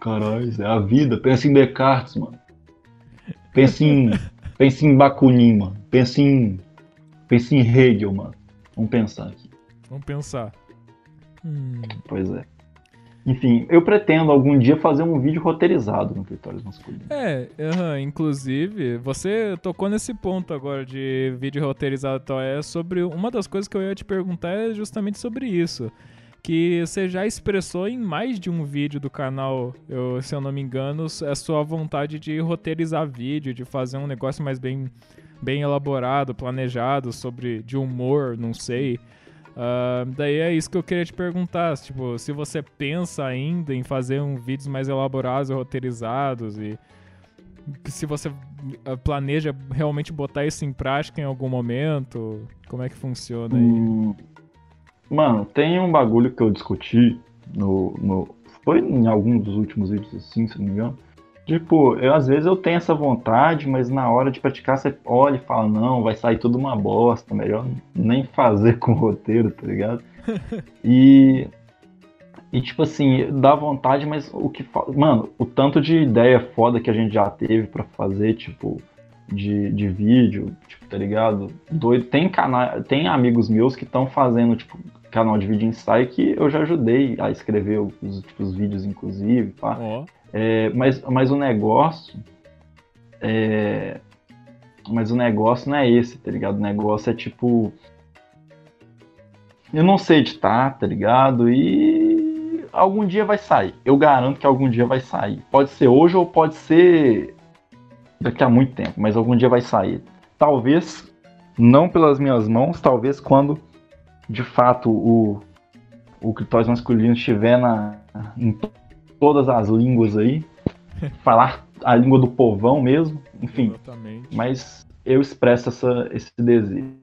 caralho, é a vida. Pensa em Descartes, mano. Pensa em, pensa em Bakunin, mano. Pensa em Pense em Hegel, mano. Vamos pensar aqui. Vamos pensar. Hum. Pois é. Enfim, eu pretendo algum dia fazer um vídeo roteirizado no Clitóris Masculino. É, uhum, inclusive, você tocou nesse ponto agora de vídeo roteirizado. Então, é sobre. Uma das coisas que eu ia te perguntar é justamente sobre isso. Que você já expressou em mais de um vídeo do canal, eu, se eu não me engano, a sua vontade de roteirizar vídeo, de fazer um negócio mais bem bem elaborado, planejado, sobre de humor, não sei. Uh, daí é isso que eu queria te perguntar, tipo, se você pensa ainda em fazer um vídeos mais elaborados e roteirizados e se você ah, planeja realmente botar isso em prática em algum momento, como é que funciona aí? Hum, mano, tem um bagulho que eu discuti no, no foi em algum dos últimos vídeos assim, se não me engano, Tipo, eu às vezes eu tenho essa vontade, mas na hora de praticar você olha e fala, não, vai sair tudo uma bosta, melhor nem fazer com o roteiro, tá ligado? e e tipo assim, dá vontade, mas o que mano, o tanto de ideia foda que a gente já teve para fazer, tipo, de, de vídeo, tipo, tá ligado? Doido. Tem canal, tem amigos meus que estão fazendo, tipo, canal de vídeo ensaio que eu já ajudei a escrever os, tipo, os vídeos, inclusive, pá. Oh. É, mas, mas o negócio. É, mas o negócio não é esse, tá ligado? O negócio é tipo. Eu não sei editar, tá ligado? E algum dia vai sair. Eu garanto que algum dia vai sair. Pode ser hoje ou pode ser daqui a muito tempo, mas algum dia vai sair. Talvez não pelas minhas mãos, talvez quando de fato o, o clitóris masculino estiver na, em todas as línguas aí, falar a língua do povão mesmo, enfim. Exatamente. Mas eu expresso essa, esse desejo.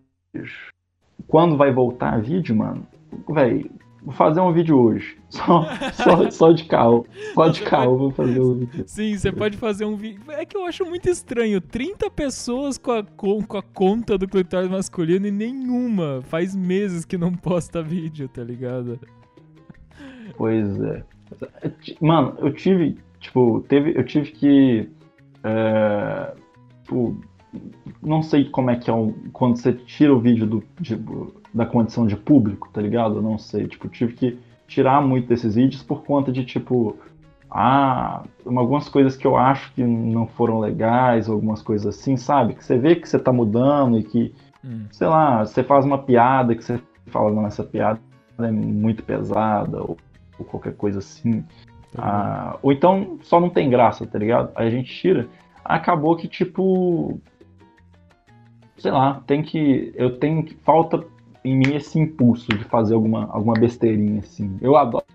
Quando vai voltar vídeo, mano? Véi, vou fazer um vídeo hoje. Só, só, só de carro. Só de carro vou fazer um vídeo. Sim, você pode fazer um vídeo. É que eu acho muito estranho. 30 pessoas com a, com, com a conta do clitóris masculino e nenhuma. Faz meses que não posta vídeo, tá ligado? Pois é. Mano, eu tive, tipo, teve, eu tive que. É, tipo, não sei como é que é um, quando você tira o vídeo do, de, da condição de público, tá ligado? Eu não sei. Tipo, tive que tirar muito desses vídeos por conta de, tipo, ah, algumas coisas que eu acho que não foram legais, algumas coisas assim, sabe? Que você vê que você tá mudando e que, hum. sei lá, você faz uma piada que você fala, não, essa piada é muito pesada, ou ou qualquer coisa assim. Tá ah, ou então só não tem graça, tá ligado? Aí a gente tira. Acabou que, tipo. Sei lá, tem que. Eu tenho que. Falta em mim esse impulso de fazer alguma, alguma besteirinha, assim. Eu adoro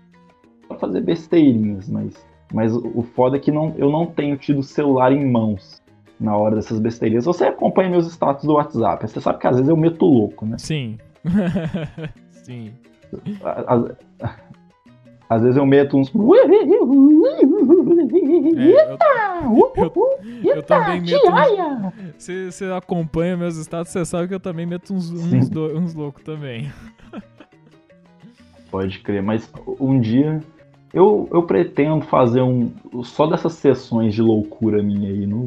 fazer besteirinhas, mas. Mas o foda é que não, eu não tenho tido o celular em mãos na hora dessas besteirinhas. Você acompanha meus status do WhatsApp. Você sabe que às vezes eu meto louco, né? Sim. Sim. Às vezes eu meto uns. É, eu, eu, eu, também meto. Uns... Se você acompanha meus status, você sabe que eu também meto uns, uns, uns loucos também. Pode crer, mas um dia Eu, eu pretendo fazer um. Só dessas sessões de loucura minha aí no,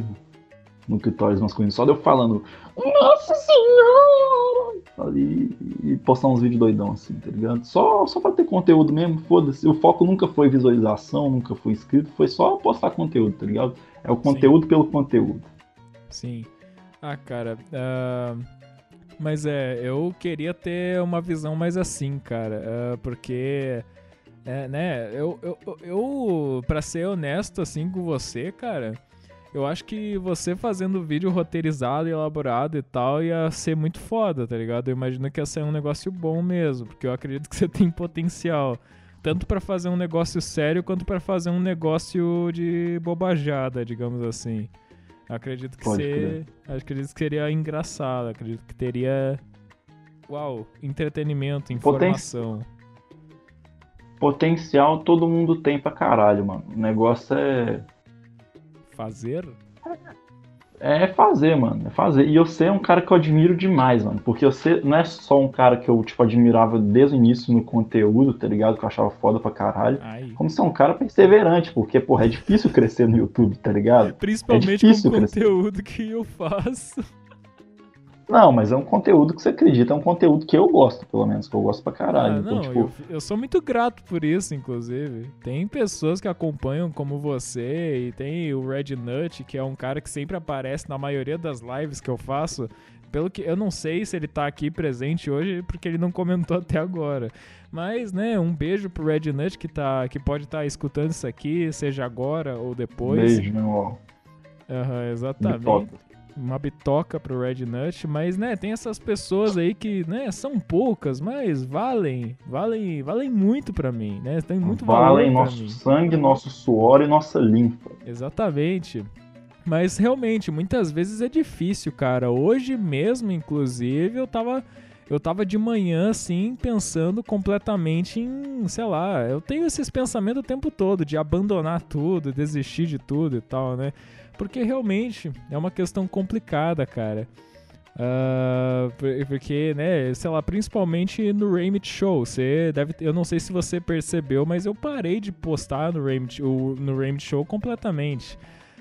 no Clitóris Masculino, só de eu falando Nossa Senhora! E, e postar uns vídeos doidão assim, tá ligado? Só, só pra ter conteúdo mesmo, foda-se. O foco nunca foi visualização, nunca foi inscrito, foi só postar conteúdo, tá ligado? É o conteúdo Sim. pelo conteúdo. Sim. Ah, cara. Uh, mas é, eu queria ter uma visão mais assim, cara. Uh, porque. É, né, eu, eu, eu, pra ser honesto assim com você, cara, eu acho que você fazendo vídeo roteirizado, elaborado e tal, ia ser muito foda, tá ligado? Eu imagino que ia ser um negócio bom mesmo, porque eu acredito que você tem potencial. Tanto para fazer um negócio sério, quanto para fazer um negócio de bobajada, digamos assim. Eu acredito que você. Acredito que seria engraçado, acredito que teria. Uau, entretenimento, informação. Potencial todo mundo tem pra caralho, mano. O negócio é Fazer? É fazer, mano. É fazer. E você é um cara que eu admiro demais, mano. Porque você não é só um cara que eu, tipo, admirava desde o início no conteúdo, tá ligado? Que eu achava foda pra caralho. Ai. Como você é um cara perseverante, porque, porra, é difícil crescer no YouTube, tá ligado? Principalmente é com o conteúdo que eu faço. Não, mas é um conteúdo que você acredita, é um conteúdo que eu gosto, pelo menos, que eu gosto pra caralho. Ah, então, não, tipo... eu, eu, sou muito grato por isso, inclusive. Tem pessoas que acompanham como você, e tem o Red Nut, que é um cara que sempre aparece na maioria das lives que eu faço. Pelo que eu não sei se ele tá aqui presente hoje, porque ele não comentou até agora. Mas, né, um beijo pro Red Nut que, tá, que pode estar tá escutando isso aqui, seja agora ou depois. Beijo, meu. Aham, uhum, exatamente uma bitoca pro Red Nut, mas né, tem essas pessoas aí que, né, são poucas, mas valem, valem, valem muito para mim, né? Tem muito valem valor nosso mim. sangue, nosso suor e nossa linfa. Exatamente. Mas realmente, muitas vezes é difícil, cara. Hoje mesmo, inclusive, eu tava eu tava de manhã, assim, pensando completamente em, sei lá, eu tenho esses pensamentos o tempo todo de abandonar tudo, desistir de tudo e tal, né? Porque realmente é uma questão complicada, cara. Uh, porque, né, sei lá, principalmente no Raymond Show, você deve, eu não sei se você percebeu, mas eu parei de postar no Raymond, no Raymond Show completamente.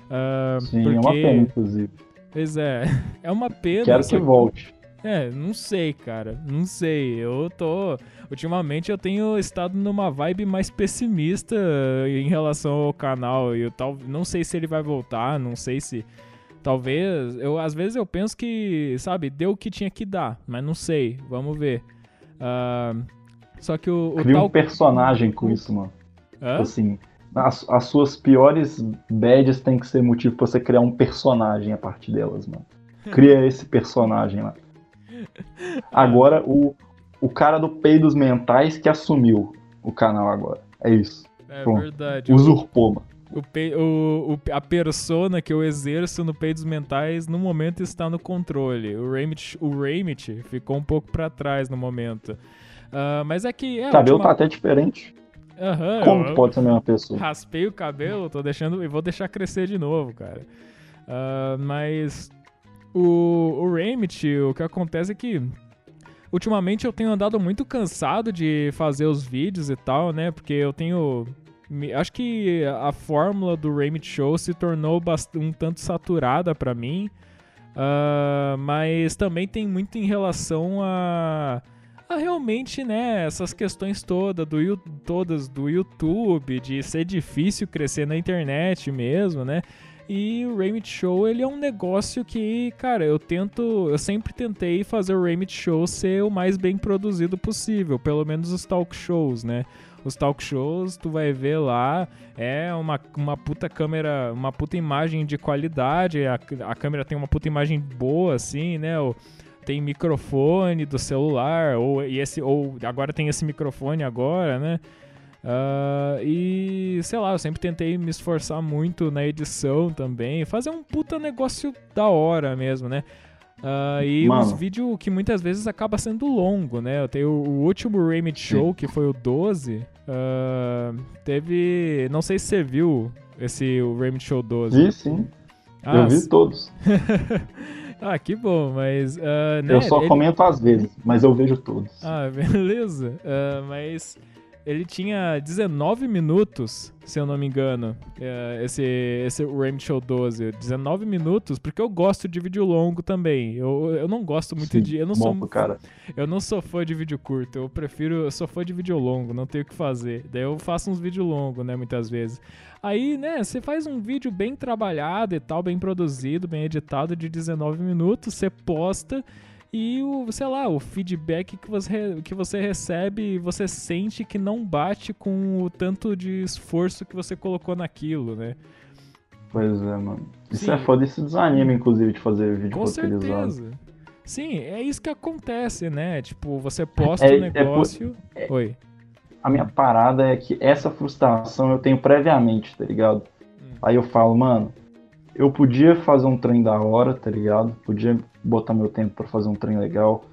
Uh, Sim, porque... é uma pena, inclusive. Pois é, é uma pena. Quero que volte. É, não sei, cara. Não sei. Eu tô. Ultimamente eu tenho estado numa vibe mais pessimista em relação ao canal. Eu tal, não sei se ele vai voltar, não sei se. Talvez. Eu, às vezes eu penso que, sabe, deu o que tinha que dar, mas não sei. Vamos ver. Uh, só que o. o Cria tal... um personagem com isso, mano. Hã? Tipo assim. As, as suas piores bads tem que ser motivo pra você criar um personagem a partir delas, mano. Cria esse personagem lá. Agora, o, o cara do peidos mentais que assumiu o canal agora. É isso. É Pronto. verdade. Usurpou, mano. O, pe, o, o, a persona que eu exerço no peidos mentais no momento está no controle. O Raymit, o Raymit ficou um pouco para trás no momento. Uh, mas é que. É, o cabelo última... tá até diferente. Uhum, Como eu, pode ser a mesma pessoa? Raspei o cabelo, tô deixando e vou deixar crescer de novo, cara. Uh, mas o, o Remit, o que acontece é que ultimamente eu tenho andado muito cansado de fazer os vídeos e tal, né? Porque eu tenho. Acho que a fórmula do Remit Show se tornou um tanto saturada para mim. Uh, mas também tem muito em relação a, a realmente, né, essas questões todas do, todas do YouTube, de ser difícil crescer na internet mesmo, né? E o Raymond Show, ele é um negócio que, cara, eu tento, eu sempre tentei fazer o Raymond Show ser o mais bem produzido possível, pelo menos os talk shows, né? Os talk shows, tu vai ver lá, é uma, uma puta câmera, uma puta imagem de qualidade, a, a câmera tem uma puta imagem boa, assim, né? O, tem microfone do celular, ou, e esse, ou agora tem esse microfone agora, né? Uh, e sei lá, eu sempre tentei me esforçar muito na edição também, fazer um puta negócio da hora mesmo, né? Uh, e Mano. os vídeos que muitas vezes acaba sendo longo, né? Eu tenho o, último Remit Show, que foi o 12, uh, ah, teve. Não sei se você viu esse o Remit Show 12. Vi sim. Ah, eu vi todos. ah, que bom, mas. Uh, né, eu só ele... comento às vezes, mas eu vejo todos. Ah, beleza. mas ele tinha 19 minutos, se eu não me engano, é, esse, esse Raymond Show 12. 19 minutos, porque eu gosto de vídeo longo também. Eu, eu não gosto muito Sim, de. Eu não, bom sou, cara. eu não sou fã de vídeo curto. Eu prefiro. Eu sou fã de vídeo longo, não tenho o que fazer. Daí eu faço uns vídeos longos, né, muitas vezes. Aí, né, você faz um vídeo bem trabalhado e tal, bem produzido, bem editado, de 19 minutos, você posta e o, sei lá, o feedback que você, que você recebe, você sente que não bate com o tanto de esforço que você colocou naquilo, né? Pois é, mano. Isso Sim. é foda, isso desanima, inclusive, de fazer vídeo Com roteirizado. certeza. Sim, é isso que acontece, né? Tipo, você posta É- um é negócio. Oi. A minha parada é que essa frustração eu tenho previamente, tá ligado? Hum. Aí eu falo, mano, eu podia fazer um trem da hora, tá ligado? Podia botar meu tempo pra fazer um trem legal,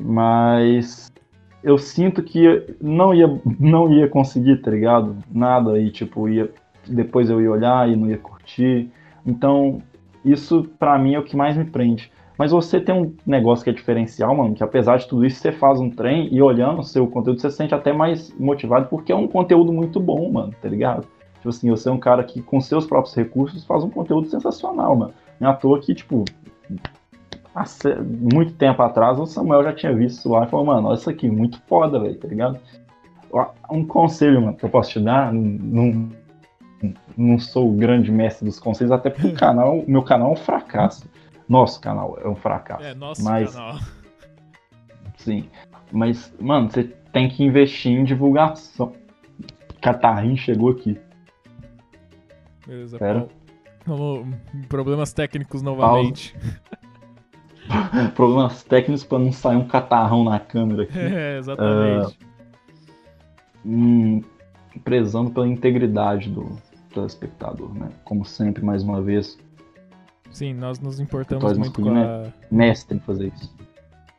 mas eu sinto que não ia, não ia conseguir, tá ligado? Nada e tipo ia, depois eu ia olhar e não ia curtir. Então isso pra mim é o que mais me prende. Mas você tem um negócio que é diferencial, mano, que apesar de tudo isso, você faz um trem e olhando o seu conteúdo, você se sente até mais motivado, porque é um conteúdo muito bom, mano, tá ligado? Tipo assim, você é um cara que, com seus próprios recursos, faz um conteúdo sensacional, mano. Não é à toa que, tipo, há muito tempo atrás, o Samuel já tinha visto isso lá e falou, mano, olha isso aqui, muito foda, velho, tá ligado? Um conselho, mano, que eu posso te dar, não, não sou o grande mestre dos conselhos, até porque o canal, meu canal é um fracasso. Nosso canal é um fracasso. É, nosso Mas- canal. Sim. Mas, mano, você tem que investir em divulgação. Catarrim chegou aqui. Beleza, Pera. Vamos, problemas técnicos novamente. Problemas técnicos pra não sair um catarrão na câmera aqui. É, exatamente. Hum, prezando pela integridade do telespectador, né? Como sempre, mais uma vez, Sim, nós nos importamos muito com masculina a. mestre em fazer isso.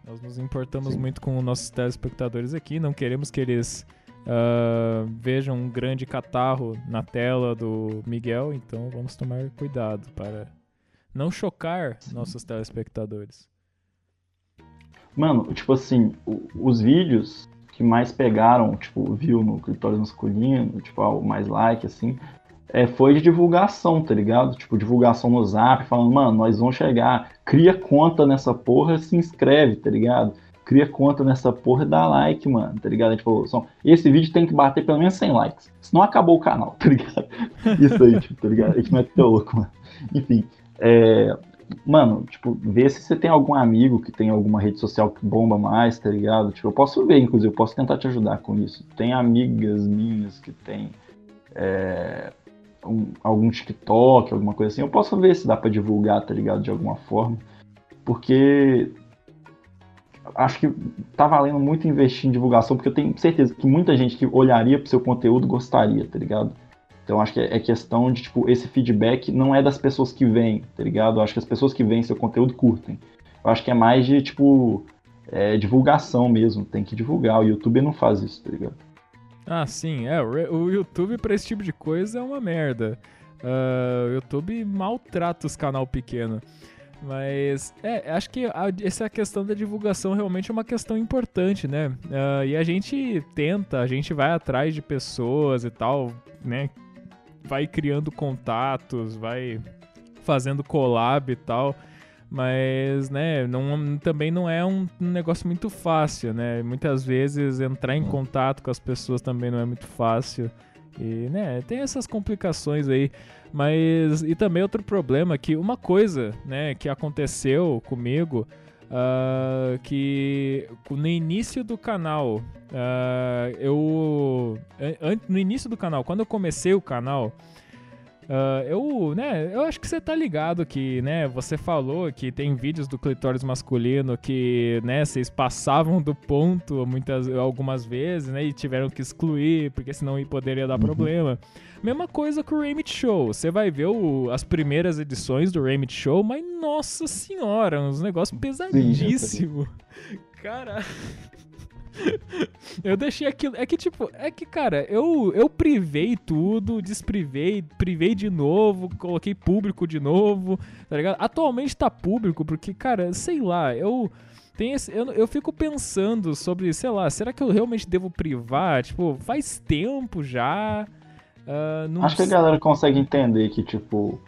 Nós nos importamos Sim. muito com os nossos telespectadores aqui. Não queremos que eles ah, vejam um grande catarro na tela do Miguel, então vamos tomar cuidado para não chocar nossos telespectadores. Mano, tipo assim, o- os vídeos que mais pegaram, tipo, viu no clitóris masculino, tipo, o mais like, assim, é, foi de divulgação, tá ligado? Tipo, divulgação no zap, falando, mano, nós vamos chegar, cria conta nessa porra, se inscreve, tá ligado? Cria conta nessa porra e dá like, mano, tá ligado? Tipo, só, esse vídeo tem que bater pelo menos 100 likes, senão acabou o canal, tá ligado? Isso aí, tipo, tá ligado? A gente mete teu louco, mano. Enfim, é, Mano, tipo, vê se você tem algum amigo que tem alguma rede social que bomba mais, tá ligado? Tipo, eu posso ver, inclusive, eu posso tentar te ajudar com isso. Tem amigas minhas que tem é, um- algum TikTok, alguma coisa assim. Eu posso ver se dá pra divulgar, tá ligado? De alguma forma. Porque acho que tá valendo muito investir em divulgação, porque eu tenho certeza que muita gente que olharia pro seu conteúdo gostaria, tá ligado? Então acho que é é questão de, tipo, esse feedback não é das pessoas que vêm, tá ligado? Eu acho que as pessoas que veem seu conteúdo curtem. Eu acho que é mais de, tipo, é, divulgação mesmo. Tem que divulgar. O YouTube não faz isso, tá ligado? Ah, sim, é. O YouTube pra esse tipo de coisa é uma merda. Ah, o YouTube maltrata os canal pequeno. Mas, é, acho que a- essa questão da divulgação realmente é uma questão importante, né? Ah, e a gente tenta, a gente vai atrás de pessoas e tal, né? Vai criando contatos, vai fazendo collab e tal. Mas, né, não, também não é um negócio muito fácil, né? Muitas vezes entrar em Hum. contato com as pessoas também não é muito fácil. E, né, tem essas complicações aí. Mas, e também outro problema que uma coisa, né, que aconteceu comigo, ah, que no início do canal, ah, eu, no início do canal, quando eu comecei o canal, ah, eu, né, eu acho que você tá ligado que, né, você falou que tem vídeos do clitóris masculino que, né, vocês passavam do ponto muitas, algumas vezes, né, e tiveram que excluir, porque senão poderia dar Uhum. Mesma coisa com o Remit Show. Você vai ver o- as primeiras edições do Remit Show, mas nossa senhora, uns negócios pesadíssimos. Cara, eu deixei aquilo. É que, tipo, é que, cara, eu, eu privei tudo, desprivei, privei de novo, coloquei público de novo, tá ligado? Atualmente tá público, porque, cara, sei lá, eu. Tem esse, eu, eu fico pensando sobre, sei lá, será que eu realmente devo privar? Tipo, faz tempo já. Uh, Acho que a galera consegue entender que, tipo,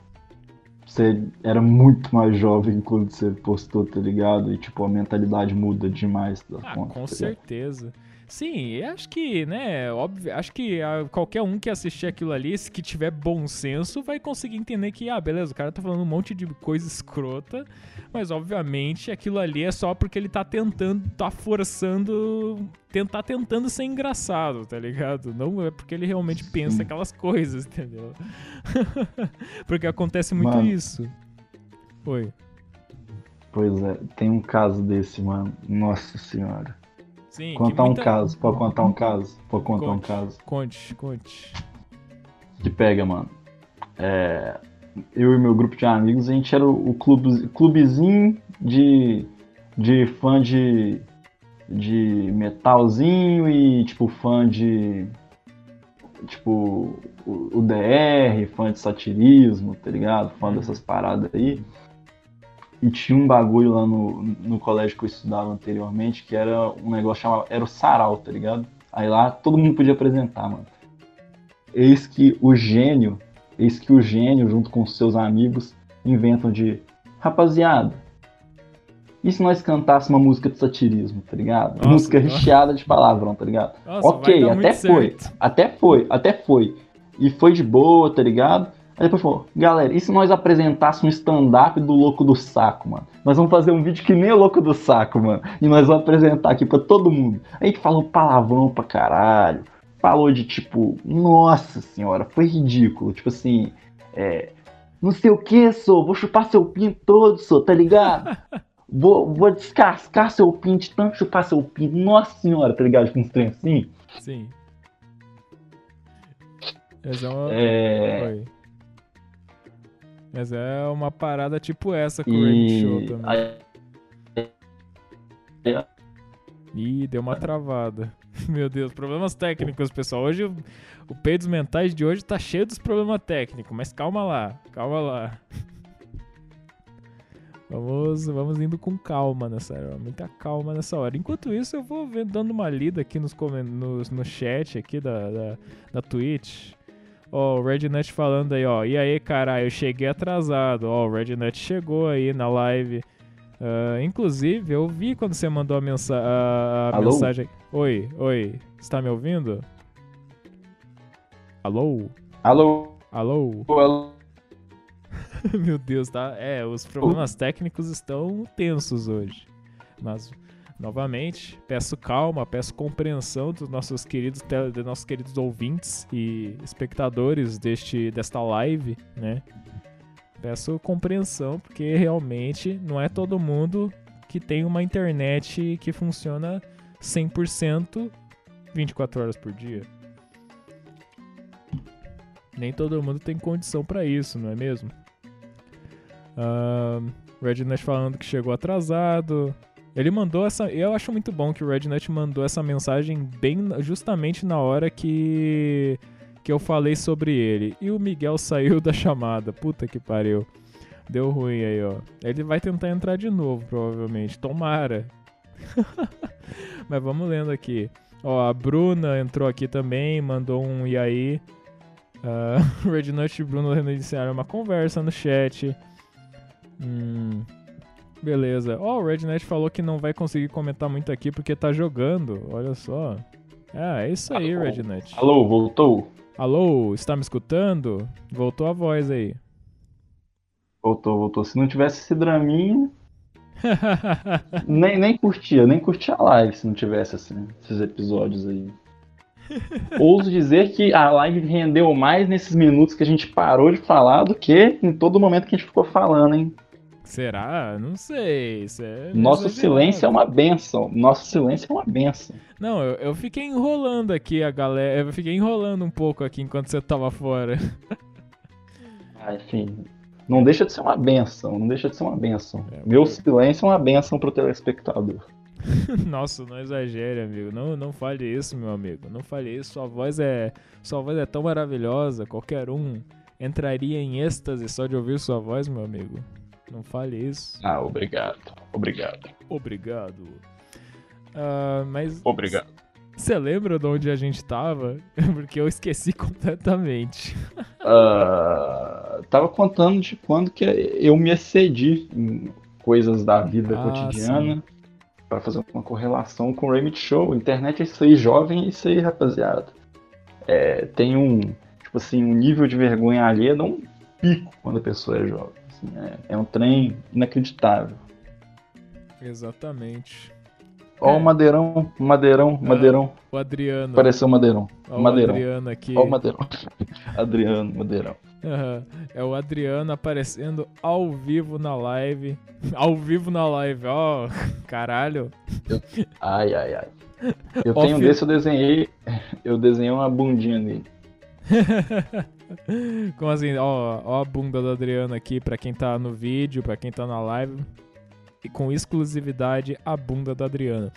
você era muito mais jovem quando você postou, tá ligado? E, tipo, a mentalidade muda demais da ah, conta. Com tá certeza. Sim, acho que, né, óbvio, acho que a, qualquer um que assistir aquilo ali, se que tiver bom senso, vai conseguir entender que, ah, beleza, o cara tá falando um monte de coisa escrota, mas obviamente aquilo ali é só porque ele tá tentando, tá forçando, tentar tentando ser engraçado, tá ligado? Não é porque ele realmente pensa aquelas coisas, entendeu? porque acontece muito mano, isso. Oi. Pois é, tem um caso desse, mano. Nossa senhora. Sim, contar muita... um caso, pode contar um caso, pode contar conte, um caso. Conte, conte. Que pega, mano. É, eu e meu grupo de amigos, a gente era o, clube, clubezinho de, de fã de, de metalzinho e tipo fã de tipo o, o DR, fã de satirismo, tá ligado? Fã dessas paradas aí. E tinha um bagulho lá no, no colégio que eu estudava anteriormente, que era um negócio chamado. Era o sarau, tá ligado? Aí lá todo mundo podia apresentar, mano. Eis que o gênio, eis que o gênio, junto com seus amigos, inventam de. Rapaziada, e se nós cantássemos uma música de satirismo, tá ligado? Nossa, música nossa. recheada de palavrão, tá ligado? Nossa, ok, até foi. Certo. Até foi, até foi. E foi de boa, tá ligado? Aí depois falou, galera, e se nós apresentássemos um stand-up do Louco do Saco, mano? Nós vamos fazer um vídeo que nem o Louco do Saco, mano. E nós vamos apresentar aqui pra todo mundo. A gente falou palavrão pra caralho. Falou de tipo, nossa senhora, foi ridículo. Tipo assim, é. Não sei o que, sou, vou chupar seu pinto todo, sou, tá ligado? Vou, vou descascar seu pinto de tanto chupar seu pinto. Nossa senhora, tá ligado? Com uns trem assim. Sim. Essa é uma... É... Oi. Mas é uma parada tipo essa com o e... Show também. Ih, deu uma travada. Meu Deus, problemas técnicos, pessoal. Hoje o Peidos Mentais de hoje tá cheio dos problemas técnicos, mas calma lá, calma lá. Vamos, vamos indo com calma nessa hora, muita calma nessa hora. Enquanto isso, eu vou vendo, dando uma lida aqui nos, nos, no chat aqui da, da, da Twitch. Ó, o Rednut falando aí, ó. E aí, caralho, eu cheguei atrasado. Ó, o Rednut chegou aí na live. Uh, inclusive, eu vi quando você mandou a, mensa a, a mensagem. Oi, oi. Está me ouvindo? Alô? Alô? Alô? Alô? Meu Deus, tá? É, os problemas técnicos estão tensos hoje. Mas novamente, peço calma, peço compreensão dos nossos queridos, dos nossos queridos ouvintes e espectadores deste, desta live, né? Peço compreensão, porque realmente não é todo mundo que tem uma internet que funciona 100% 24 horas por dia. Nem todo mundo tem condição para isso, não é mesmo? Uh, Rednut falando que chegou atrasado. Ele mandou essa. Eu acho muito bom que o Rednut mandou essa mensagem bem justamente na hora que que eu falei sobre ele. E o Miguel saiu da chamada. Puta que pariu. Deu ruim aí, ó. Ele vai tentar entrar de novo, provavelmente. Tomara. Mas vamos lendo aqui. Ó, a Bruna entrou aqui também, mandou um e aí. Uh, Rednut e Bruno iniciaram uma conversa no chat. Hum, beleza. Ó, oh, o Rednet falou que não vai conseguir comentar muito aqui porque tá jogando. Olha só. Ah, é isso aí, Alô. Rednet. Alô, voltou? Alô, está me escutando? Voltou a voz aí. Voltou, voltou. Se não tivesse esse draminha. nem, nem curtia, nem curtia a live se não tivesse assim, esses episódios aí. Ouso dizer que a live rendeu mais nesses minutos que a gente parou de falar do que em todo momento que a gente ficou falando, hein? Será? Não sei. É Nosso silêncio é uma benção. Nosso silêncio é uma benção. Não, eu, eu, fiquei enrolando aqui a galera. Eu fiquei enrolando um pouco aqui enquanto você tava fora. Ah, enfim. Não deixa de ser uma benção. Não deixa de ser uma benção. É, Meu silêncio é uma benção pro telespectador. Nossa, não exagere, amigo. Não, não fale isso, meu amigo. Não fale isso. Sua voz é, sua voz é tão maravilhosa. Qualquer um entraria em êxtase só de ouvir sua voz, meu amigo. Não fale isso. Ah, obrigado. Obrigado. Obrigado. Uh, mas. Obrigado. Você lembra de onde a gente tava? Porque eu esqueci completamente. Uh, tava contando de quando que eu me excedi em coisas da vida ah, cotidiana para fazer uma correlação com o Remit Show. Internet é isso aí, jovem é isso aí, rapaziada. É, tem um, tipo assim, um nível de vergonha alheia, dá um pico quando a pessoa é jovem. Assim, é, é um trem inacreditável. Exatamente. Ó, é. o Madeirão, Madeirão, ah, Madeirão. O Adriano. Pareceu Madeirão. Ó, Madeirão. O Adriano aqui. Ó, o Madeirão. Adriano, Madeirão. Uhum. É o Adriano aparecendo ao vivo na live. ao vivo na live, ó. Caralho. Eu... Ai, ai, ai. Eu tenho um desse, eu desenhei. Eu desenhei uma bundinha nele. Como assim? Ó, ó a bunda do Adriano aqui pra quem tá no vídeo, pra quem tá na live e com exclusividade a bunda da Adriana.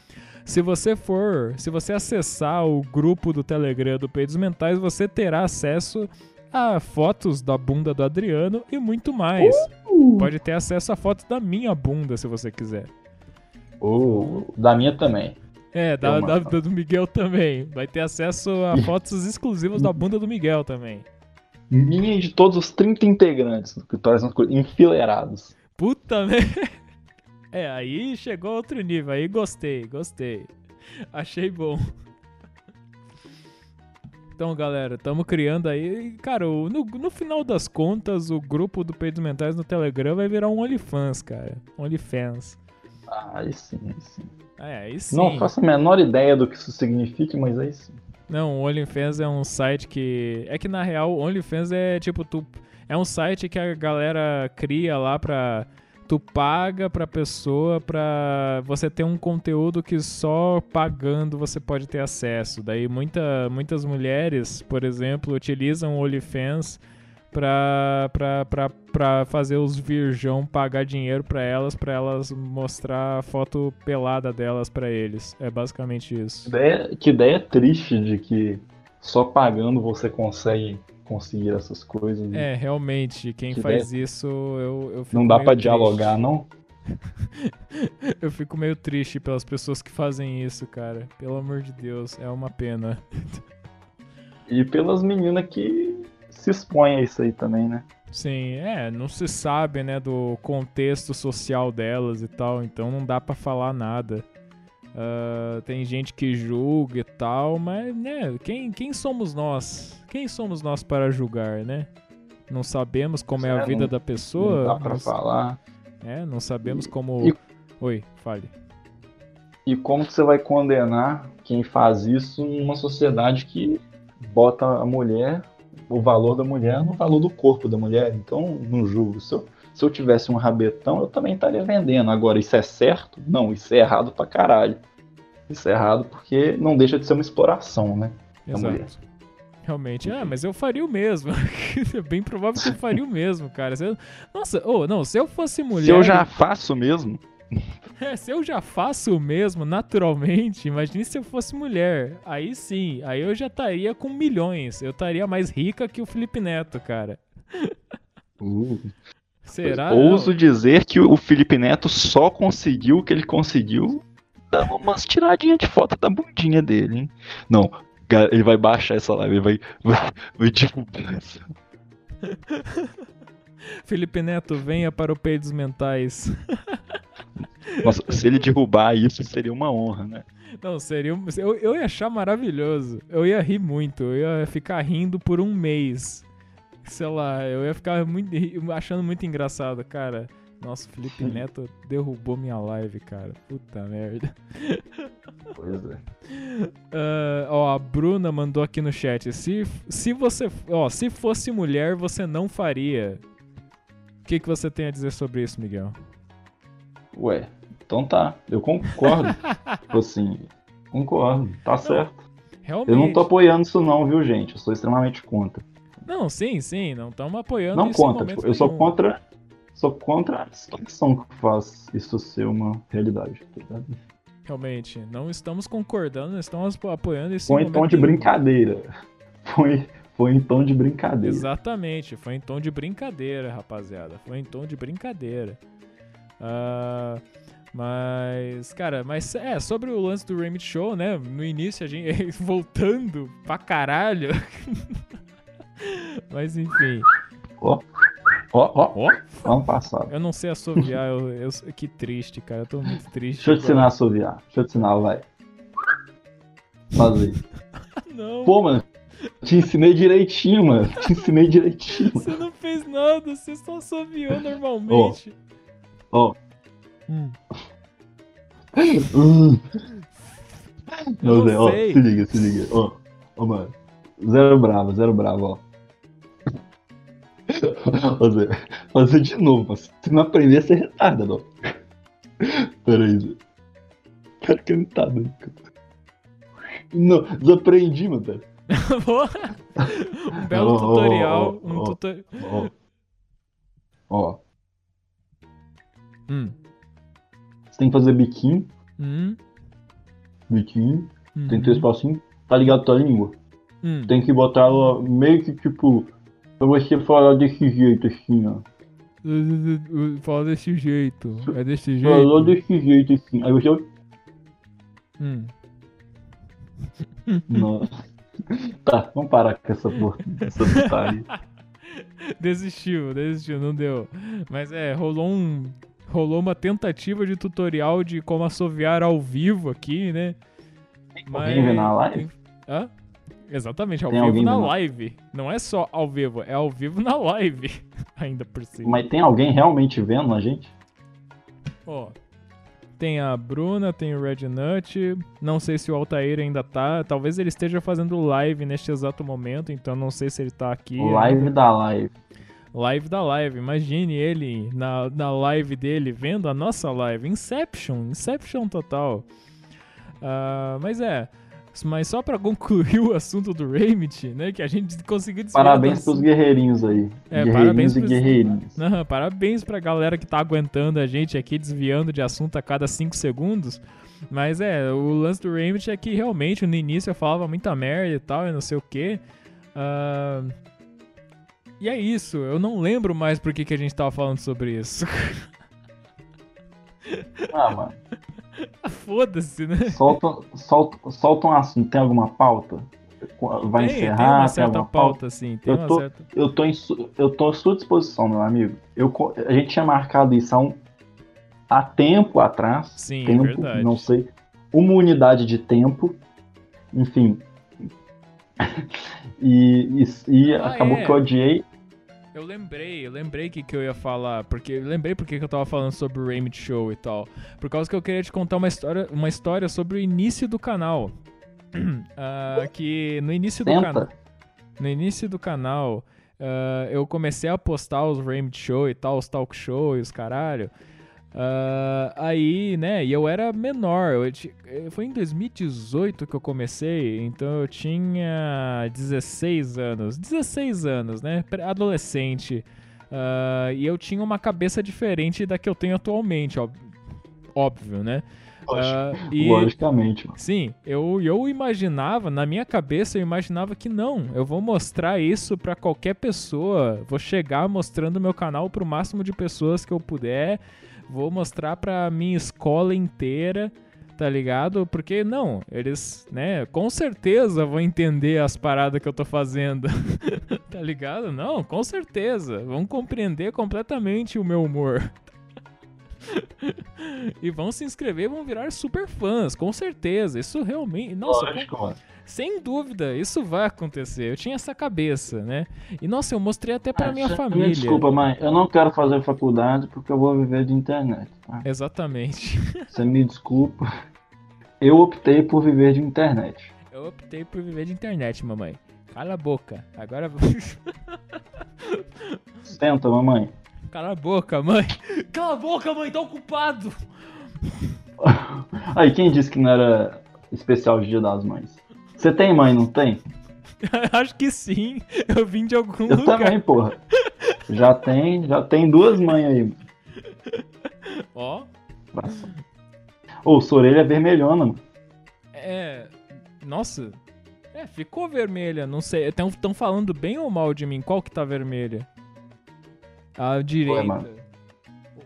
Se você for, se você acessar o grupo do Telegram do Peidos Mentais, você terá acesso a fotos da bunda do Adriano e muito mais. Uh! Pode ter acesso a fotos da minha bunda, se você quiser. Uh, da minha também. É, da, da, da, do Miguel também. Vai ter acesso a fotos exclusivas da bunda do Miguel também. Minha e de todos os 30 integrantes do Vitórias enfileirados. Puta merda. É, aí chegou outro nível, aí gostei, gostei. Achei bom. Então, galera, estamos criando aí. Cara, no, no final das contas, o grupo do Peitos Mentais no Telegram vai virar um OnlyFans, cara. OnlyFans. Ah, aí sim, aí sim. É, aí sim. Não faço a menor ideia do que isso significa, mas aí sim. Não, o OnlyFans é um site que. É que na real, o OnlyFans é tipo, tu. É um site que a galera cria lá pra tu paga pra pessoa pra você ter um conteúdo que só pagando você pode ter acesso. Daí muita, muitas mulheres, por exemplo, utilizam o OnlyFans pra, pra, pra, pra fazer os virgão pagar dinheiro pra elas, pra elas mostrar a foto pelada delas pra eles. É basicamente isso. Ideia, que ideia triste de que só pagando você consegue conseguir essas coisas. Né? É, realmente, quem faz isso, eu, eu fico Não dá para triste. dialogar, não? eu fico meio triste pelas pessoas que fazem isso, cara. Pelo amor de Deus, é uma pena. e pelas meninas que se expõem a isso aí também, né? Sim, é, não se sabe, né, do contexto social delas e tal, então não dá para falar nada. Uh, tem gente que julga e tal, mas, né, quem, quem somos nós? Quem somos nós para julgar, né? Não sabemos como é, é a vida não, da pessoa. Não dá pra falar. É, não sabemos como. E, Oi, fale. E como que você vai condenar quem faz isso numa sociedade que bota a mulher, o valor da mulher no valor do corpo da mulher? Então, não julgo. Se eu, se eu tivesse um rabetão, eu também estaria vendendo. Agora, isso é certo? Não, isso é errado pra caralho. Isso é errado porque não deixa de ser uma exploração, né? Exato. Realmente. Ah, mas eu faria o mesmo. é bem provável que eu faria o mesmo, cara. Eu... Nossa, oh, não, se eu fosse mulher. Se eu já faço mesmo. É, se eu já faço o mesmo naturalmente, imagine se eu fosse mulher. Aí sim, aí eu já estaria com milhões. Eu estaria mais rica que o Felipe Neto, cara. Uh. Será? Ouso dizer que o Felipe Neto só conseguiu o que ele conseguiu dando umas tiradinhas de foto da bundinha dele, hein? Não, ele vai baixar essa live, ele vai, vai, vai derrubar essa. Felipe Neto, venha para o Peidos Mentais. Nossa, se ele derrubar isso, seria uma honra, né? Não, seria. Eu, eu ia achar maravilhoso. Eu ia rir muito. Eu ia ficar rindo por um mês. Sei lá, eu ia ficar muito, achando muito engraçado, cara. Nossa, o Felipe Neto derrubou minha live, cara. Puta merda. Pois é. Uh, ó, a Bruna mandou aqui no chat. Se, se você. Ó, se fosse mulher, você não faria. O que, que você tem a dizer sobre isso, Miguel? Ué, então tá. Eu concordo. tipo assim, concordo. Tá não, certo. Realmente. Eu não tô apoiando isso, não, viu, gente? Eu sou extremamente contra. Não, sim, sim. Não estamos apoiando não isso. Não contra. Tipo, eu sou contra sou contra a situação que faz isso ser uma realidade, tá ligado? realmente. Não estamos concordando, não estamos apoiando esse Foi em tom de brincadeira. Foi, foi em tom de brincadeira. Exatamente, foi em tom de brincadeira, rapaziada. Foi em tom de brincadeira. Ah, mas, cara, mas é, sobre o lance do Remit Show, né? No início a gente voltando pra caralho. mas enfim. Ó, ó, Ó, vamos passar. eu não sei assoviar, eu, eu- que triste, cara. Eu tô muito triste. Deixa eu te ensinar a assoviar. Deixa eu te ensinar, vai. Faz aí. Não, Pô, mano, te ensinei direitinho, mano. Te ensinei direitinho. você não fez nada, você só assoviou normalmente. Ó. Hum, Hum. eu Não, Zé, ó, sei. se liga, se liga. Ó, ó, mano. Zero bravo, zero bravo, ó. Zé, fazer de novo, mano. Se não aprender, você é retardado, ó. Pera aí, Zé. Cara, que não tá dando. Não, desaprendi, mano. Pera. um belo ó, tutorial. ó, um ó. tutor... Ó. Hum, Você tem que fazer biquinho, hum, biquinho. hum, Tem três passinhos. Tá ligado tua língua? hum. Tem que botar ela meio que tipo. Pra você falar desse jeito assim, ó. Fala desse jeito. É desse Falou jeito. desse jeito assim. Aí você. Hum. Nossa. Tá, vamos parar com essa porra. Essa putaria. Desistiu, desistiu, não deu. Mas é, rolou um. Rolou uma tentativa de tutorial de como assoviar ao vivo aqui, né? Alguém vê na live? Hã? Exatamente, ao Tem vivo alguém na live. Não é só ao vivo, é ao vivo na live. Ainda por cima. Mas tem alguém realmente vendo a gente? Ó, tem a Bruna, tem o Red Nut. Não sei se o Altair ainda tá. Talvez ele esteja fazendo live neste exato momento, então não sei se ele tá aqui. Live da live. Live da live. Imagine ele na, na live dele vendo a nossa live. Inception, Inception total. Ah, mas é. Mas só pra concluir o assunto do Remit, né? Que a gente conseguiu desviar Parabéns pros guerreirinhos aí. É, guerreirinhos parabéns e guerreirinhos. Aham, parabéns pra galera que tá aguentando a gente aqui, desviando de assunto a cada 5 segundos. Mas é, o lance do Remit é que realmente no início eu falava muita merda e tal, e não sei o que. E é isso, eu não lembro mais por que, que a gente tava falando sobre isso. Ah, mano. Foda-se, né? Solta, solta, solta um assunto. Tem alguma pauta? Vai tem, encerrar? tem uma tem certa alguma pauta, sim. Tem Eu uma tô- certa. Eu tô, em eu tô à sua disposição, meu amigo. Eu, a gente tinha marcado isso há, um, há tempo atrás. Sim, é tempo, verdade. não sei. Uma unidade de tempo. Enfim. e e, e Ah, acabou é. que eu odiei. Eu lembrei, eu lembrei que que eu ia falar, porque eu lembrei porque que eu tava falando sobre o Raymond Show e tal. Por causa que eu queria te contar uma história, uma história sobre o início do canal. Ah, que no início do canal, no início do canal, ah, eu comecei a postar os Raymond Show e tal, os talk show e os caralho. Ah, aí, né, e eu era menor, eu eh, foi em 2018 que eu comecei, então eu tinha 16 anos, 16 anos, né, adolescente, Ah, e eu tinha uma cabeça diferente da que eu tenho atualmente, ó, óbvio, né. E- Logicamente, mano. Sim, eu, eu imaginava, na minha cabeça eu imaginava que não, eu vou mostrar isso pra qualquer pessoa, vou chegar mostrando meu canal pro máximo de pessoas que eu puder, vou mostrar pra minha escola inteira, tá ligado? Porque não, eles, né, com certeza vão entender as paradas que eu tô fazendo, tá ligado? Não, com certeza, vão compreender completamente o meu humor. e vão se inscrever, vão virar super fãs, com certeza. Isso realmente, nossa, Lógico, mano. Sem dúvida, isso vai acontecer. Eu tinha essa cabeça, né? E nossa, eu mostrei até pra Ah, minha você- família. Me desculpa, mãe. Eu não quero fazer faculdade porque eu vou viver de internet. tá? Exatamente. Você me desculpa. Eu optei por viver de internet. Eu optei por viver de internet, mamãe. Cala a boca. Agora Senta, mamãe. Cala a boca, mãe. Cala a boca, mãe, tá ocupado. Aí, quem disse que não era especial de Dia das Mães? Você tem mãe, não tem? Acho que sim. Eu vim de algum Eu lugar. também, porra. Já tem, já tem duas mães aí. Ó, Ô, sua orelha é vermelhona, mano. É. Nossa. É, ficou vermelha. Não sei. Estão falando bem ou mal de mim? Qual que tá vermelha? A direita. mano.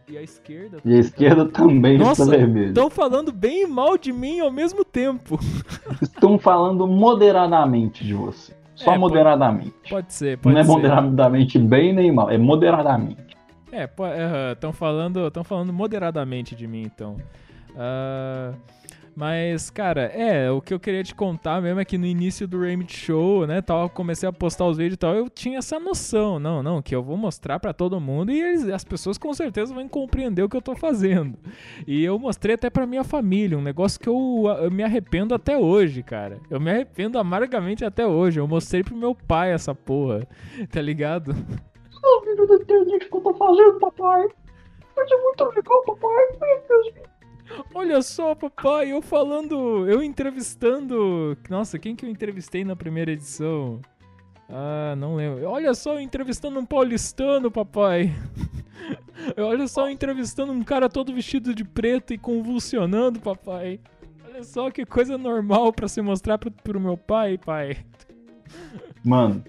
E a esquerda? E a esquerda também Nossa, está vermelha. Estão falando bem e mal de mim ao mesmo tempo. Estão falando moderadamente de você. Só É, moderadamente. Pode ser, pode Não é ser. moderadamente bem nem mal, é moderadamente. É, estão falando, tão falando moderadamente de mim, então. Ah, mas, cara, é, o que eu queria te contar mesmo é que no início do Remit Show, né, tal, comecei a postar os vídeos e tal, eu tinha essa noção, não, não, que eu vou mostrar pra todo mundo e eles- as pessoas com certeza vão compreender o que eu tô fazendo. E eu mostrei até pra minha família, um negócio que eu, eu me arrependo até hoje, cara. Eu me arrependo amargamente até hoje. Eu mostrei pro meu pai essa porra, tá ligado? O vídeo da internet que eu tô fazendo, papai. Vai ser muito legal, papai. Olha só, papai, eu falando, eu entrevistando. Nossa, quem que eu entrevistei na primeira edição? Ah, não lembro. Olha só, eu entrevistando um paulistano, papai. Olha só, eu entrevistando um cara todo vestido de preto e convulsionando, papai. Olha só que coisa normal pra se mostrar pro, pro meu pai, pai. Mano,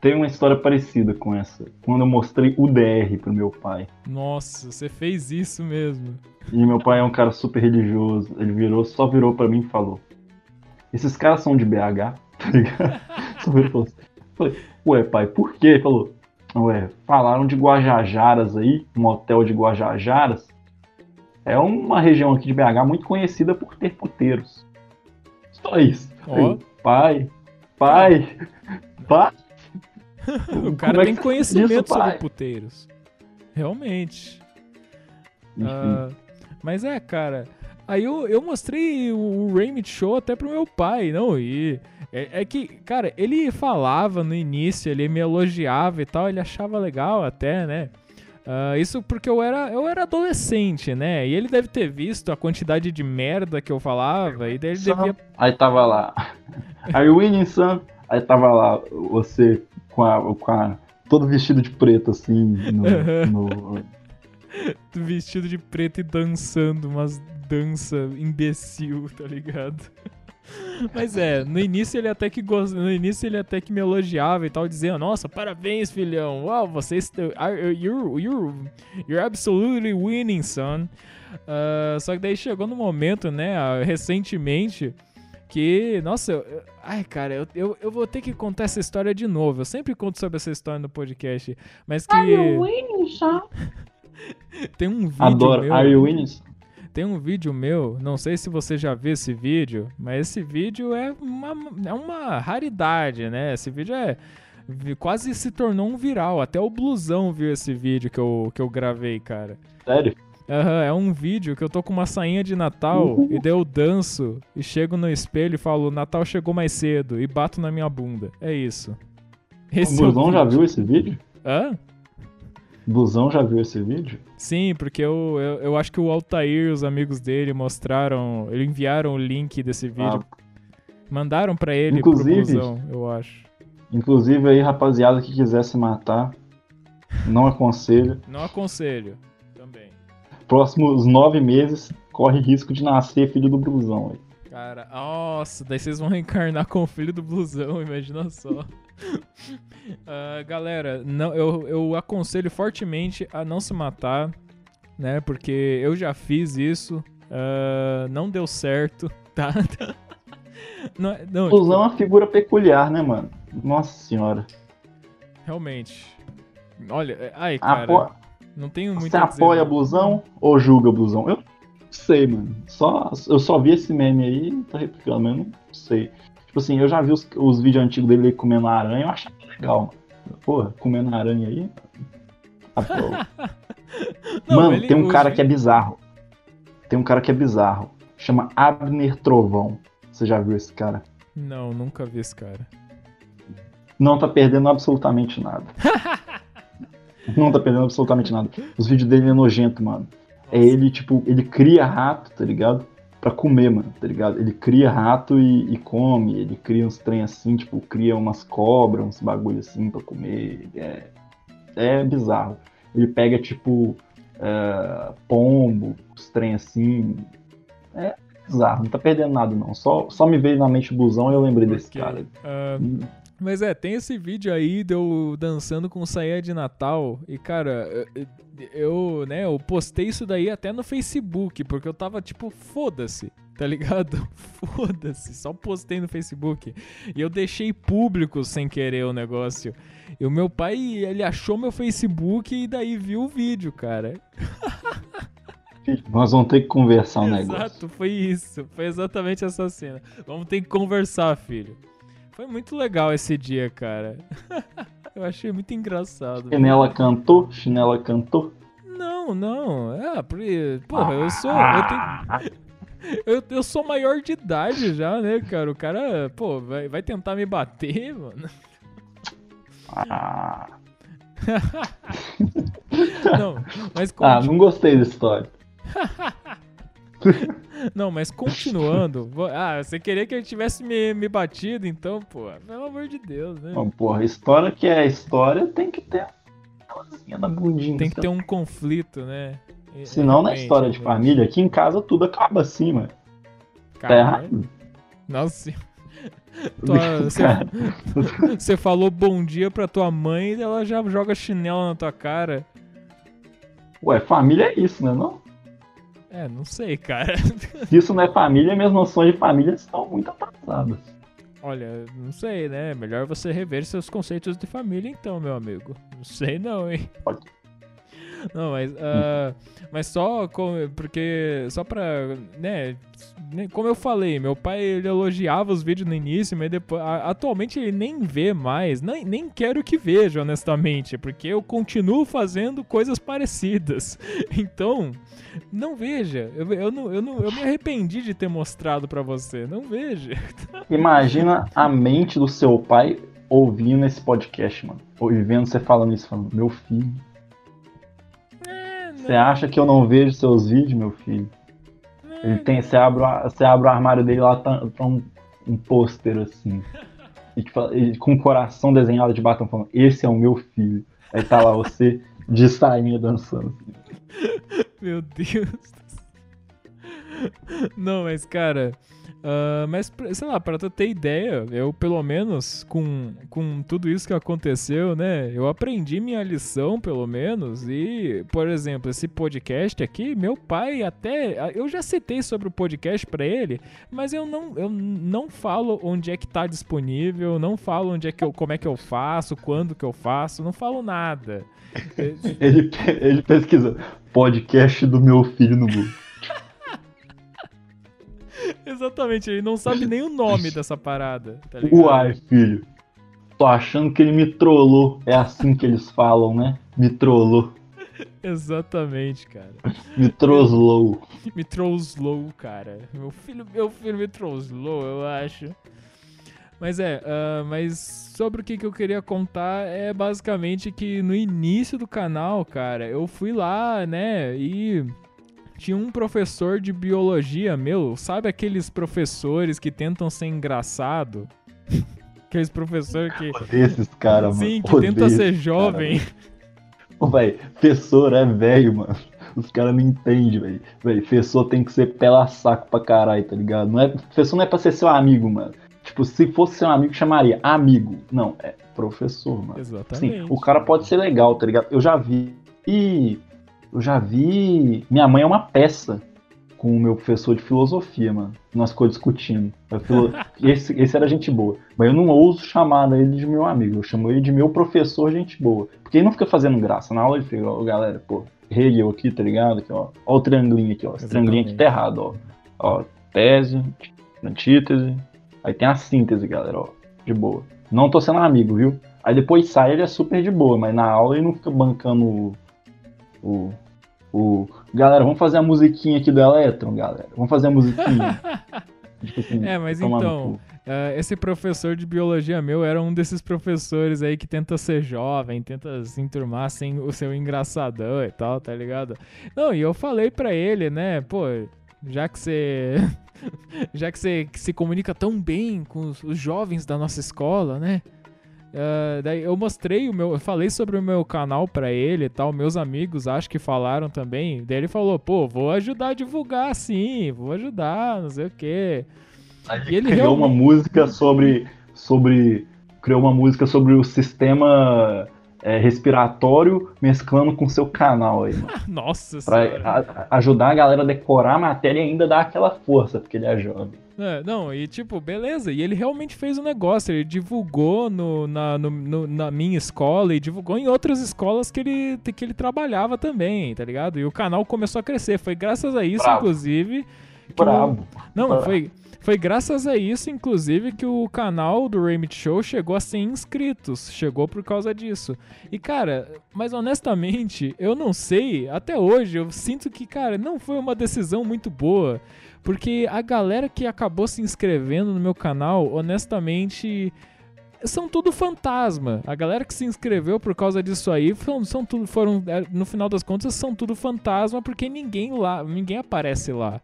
tem uma história parecida com essa. Quando eu mostrei o DR pro meu pai. Nossa, você fez isso mesmo. E meu pai é um cara super religioso. Ele virou, só virou pra mim e falou: Esses caras são de BH, tá ligado? Só virou e falou assim. Falei, ué, pai, por quê? Ele falou, ué, falaram de Guajajaras aí, um hotel de Guajajaras. É uma região aqui de BH muito conhecida por ter puteiros. Só isso. Ó. Aí, pai, pai, pai. O cara é tem conhecimento sobre pai? puteiros. Realmente. Ah, mas é, cara. Aí eu, eu mostrei o, o Raymond Show até pro meu pai, não? E é, é que, cara, ele falava no início, ele me elogiava e tal, ele achava legal até, né? Ah, isso porque eu era, eu era adolescente, né? E ele deve ter visto a quantidade de merda que eu falava, e daí ele Só- devia. Aí tava lá. Are you winning, son? Aí tava lá você com a, com a todo vestido de preto assim no, no- vestido de preto e dançando umas dança imbecil, tá ligado? Mas é, no início ele até que gost... no início ele até que me elogiava e tal, dizendo: "Nossa, parabéns, filhão. Uau, você está are- you're, you're, you're absolutely winning, son." Ah, só que daí chegou no momento, né, ah, recentemente, que, nossa, eu- eu- ai, cara, eu, eu, eu vou ter que contar essa história de novo. Eu sempre conto sobre essa história no podcast, mas que tem um vídeo Adoro. meu, Are you winning? tem um vídeo meu, não sei se você já viu esse vídeo, mas esse vídeo é uma, é uma raridade, né? Esse vídeo é quase se tornou um viral. Até o Blusão viu esse vídeo que eu, que eu gravei, cara. Sério? Aham, é um vídeo que eu tô com uma sainha de Natal e daí eu danço e chego no espelho e falo, Natal chegou mais cedo e bato na minha bunda. É isso. Esse o é o Blusão já vídeo. viu esse vídeo? Hã? O Blusão já viu esse vídeo? Sim, porque eu, eu, eu acho que o Altair e os amigos dele mostraram, eles enviaram o link desse vídeo, Ah, mandaram pra ele Inclusive- pro Blusão, eu acho. inclusive aí, rapaziada que quiser se matar, não aconselho. Não aconselho. Próximos nove meses, corre risco de nascer filho do Blusão. aí. Cara, nossa, daí vocês vão reencarnar com o filho do blusão, imagina só. Ah, galera, não, eu, eu aconselho fortemente a não se matar, né? Porque eu já fiz isso, ah, não deu certo, tá? Não, é- não, tipo, Blusão é uma figura peculiar, né, mano? Nossa senhora. realmente. Olha, é- ai, cara. Não tenho muito Você dizer, apoia. Blusão ou julga Blusão? Eu não sei, mano. Só, eu só vi esse meme aí e tô replicando, mas eu não sei. Tipo assim, eu já vi os, os vídeos antigos dele comendo aranha, eu achava legal, mano. Porra, comendo aranha aí. Apoio. Não, mano, tem um cara vi- que é bizarro. Tem um cara que é bizarro. Chama Abner Trovão. Você já viu esse cara? Não, nunca vi esse cara. Não tá perdendo absolutamente nada. não tá perdendo absolutamente nada. Os vídeos dele é nojento, mano. É ele, tipo, ele cria rato, tá ligado? Pra comer, mano, tá ligado? Ele cria rato e, e come, ele cria uns trem assim, tipo, cria umas cobras, uns bagulho assim pra comer. É, é bizarro. Ele pega, tipo, é, pombo, os trem assim. É bizarro, não tá perdendo nada, não. Só, só me veio na mente o busão e eu lembrei desse Porque, cara. ah, mas é, tem esse vídeo aí de eu dançando com saia de Natal. E, cara, eu, né, eu postei isso daí até no Facebook, porque eu tava tipo, foda-se, tá ligado? Foda-se, só postei no Facebook. E eu deixei público sem querer o negócio. E o meu pai, ele achou meu Facebook e daí viu o vídeo, cara. Nós vamos ter que conversar um negócio. Exato, foi isso. Foi exatamente essa cena. Vamos ter que conversar, filho. Foi muito legal esse dia, cara. Eu achei muito engraçado. Chinela cantou? Chinela cantou? Não, não. É, porque, porra, eu sou. Eu, tenho, eu, eu sou maior de idade já, né, cara? O cara, pô, vai, vai tentar me bater, mano. Ah, Não, mas ah, conti- não gostei da história. Não, mas continuando. Ah, você queria que eu tivesse me, me batido, então, pô, pelo amor de Deus, né? Bom, porra, história que é história tem que ter coisinha na bundinha. Tem que ter um conflito, né? Senão na história de realmente. família, aqui em casa tudo acaba assim, mano. Tá errado. Nossa. Você falou bom dia pra tua mãe e ela já joga chinelo na tua cara. Ué, família é isso, né? Não? É, não sei, cara. Se isso não é família, minhas noções de família estão muito atrasadas. Olha, não sei, né? Melhor você rever seus conceitos de família, então, meu amigo. Não sei, não, hein? Pode. Não, mas, ah, mas só com, porque só pra, né, né, como eu falei, meu pai ele elogiava os vídeos no início, mas depois, a- atualmente ele nem vê mais, nem, nem quero que veja, honestamente, porque eu continuo fazendo coisas parecidas. Então, não veja. Eu, eu, não, eu, não, eu me arrependi de ter mostrado pra você. Não veja. Imagina a mente do seu pai ouvindo esse podcast, mano. Ou vendo você falando isso, falando, meu filho. Você acha que eu não vejo seus vídeos, meu filho? Ele tem, você abre, o- você abre o armário dele lá, tá, tá um, um pôster assim. E, com um coração desenhado de batom falando, esse é o meu filho. Aí tá lá você de sainha dançando. assim. Meu Deus. Não, mas cara, ah, mas sei lá, pra tu ter ideia, eu pelo menos com, com tudo isso que aconteceu, né, eu aprendi minha lição pelo menos e, por exemplo, esse podcast aqui, meu pai até, eu já citei sobre o podcast pra ele, mas eu não, eu não falo onde é que tá disponível, não falo onde é que eu, como é que eu faço, quando que eu faço, não falo nada. Ele, ele pesquisa podcast do meu filho no Google. Exatamente, ele não sabe nem o nome dessa parada, tá? Uai, filho. Tô achando que ele me trollou. É assim que eles falam, né? Me trollou. Exatamente, cara. Me trollou. Me trollou, cara. Meu filho, meu filho me trollou, eu acho. Mas é, ah, mas sobre o que, que eu queria contar é basicamente que no início do canal, cara, eu fui lá, né, e tinha um professor de biologia meu, sabe aqueles professores que tentam ser engraçado? Aqueles professores que, esses caras, mano. sim, que tenta ser jovem. cara, Ô, velho, professor é velho, mano. Os caras não entendem, velho. Velho, professor tem que ser pela saco pra caralho, tá ligado? Não é, professor não é pra ser seu amigo, mano. Tipo, se fosse seu amigo, chamaria amigo. Não, é professor, mano. Exatamente. Sim, o cara pode ser legal, tá ligado? Eu já vi. Eu já vi. Minha mãe é uma peça com o meu professor de filosofia, mano. Nós ficou discutindo. Filo- Esse, esse era gente boa. Mas eu não ouso chamar ele de meu amigo. Eu chamo ele de meu professor, gente boa. Porque ele não fica fazendo graça. Na aula ele fica, ó, galera, pô, Hegel aqui, tá ligado? Aqui, ó. Ó o triangulinho aqui, ó. Esse triangulinho aqui tá errado, ó. Ó, tese, antítese. Aí tem a síntese, galera, ó. De boa. Não tô sendo amigo, viu? Aí depois sai ele é super de boa, mas na aula ele não fica bancando o. o, o- galera, vamos fazer a musiquinha aqui do Electron, galera. Vamos fazer a musiquinha. tipo assim, É, mas então, cu. ah, esse professor de biologia meu era um desses professores aí que tenta ser jovem, tenta se enturmar sem o seu engraçadão e tal, tá ligado? Não, e eu falei pra ele, né, pô, já que você. já que você se comunica tão bem com os, os jovens da nossa escola, né? Uh, daí eu mostrei o meu, eu falei sobre o meu canal para ele e tal, meus amigos acho que falaram também. Daí ele falou, pô, vou ajudar a divulgar sim, vou ajudar, não sei o quê. Aí e ele criou realmente... uma música sobre, sobre, criou uma música sobre o sistema é, respiratório mesclando com seu canal aí. Nossa Pra a, ajudar a galera a decorar a matéria e ainda dar aquela força, porque ele é jovem. É, não, e tipo, beleza. E ele realmente fez o um negócio. Ele divulgou no, na, no, no, na minha escola e divulgou em outras escolas que ele, que ele trabalhava também, tá ligado? E o canal começou a crescer. Foi graças a isso, Bravo. inclusive. Bravo. O... Não, Bravo. foi. Foi graças a isso, inclusive, que o canal do Remit Show chegou a 100 inscritos. Chegou por causa disso. E, cara, mas honestamente, eu não sei, até hoje, eu sinto que, cara, não foi uma decisão muito boa. Porque a galera que acabou se inscrevendo no meu canal, honestamente, são tudo fantasma. A galera que se inscreveu por causa disso aí são, são tudo, foram, é, no final das contas, são tudo fantasma porque ninguém lá, ninguém aparece lá,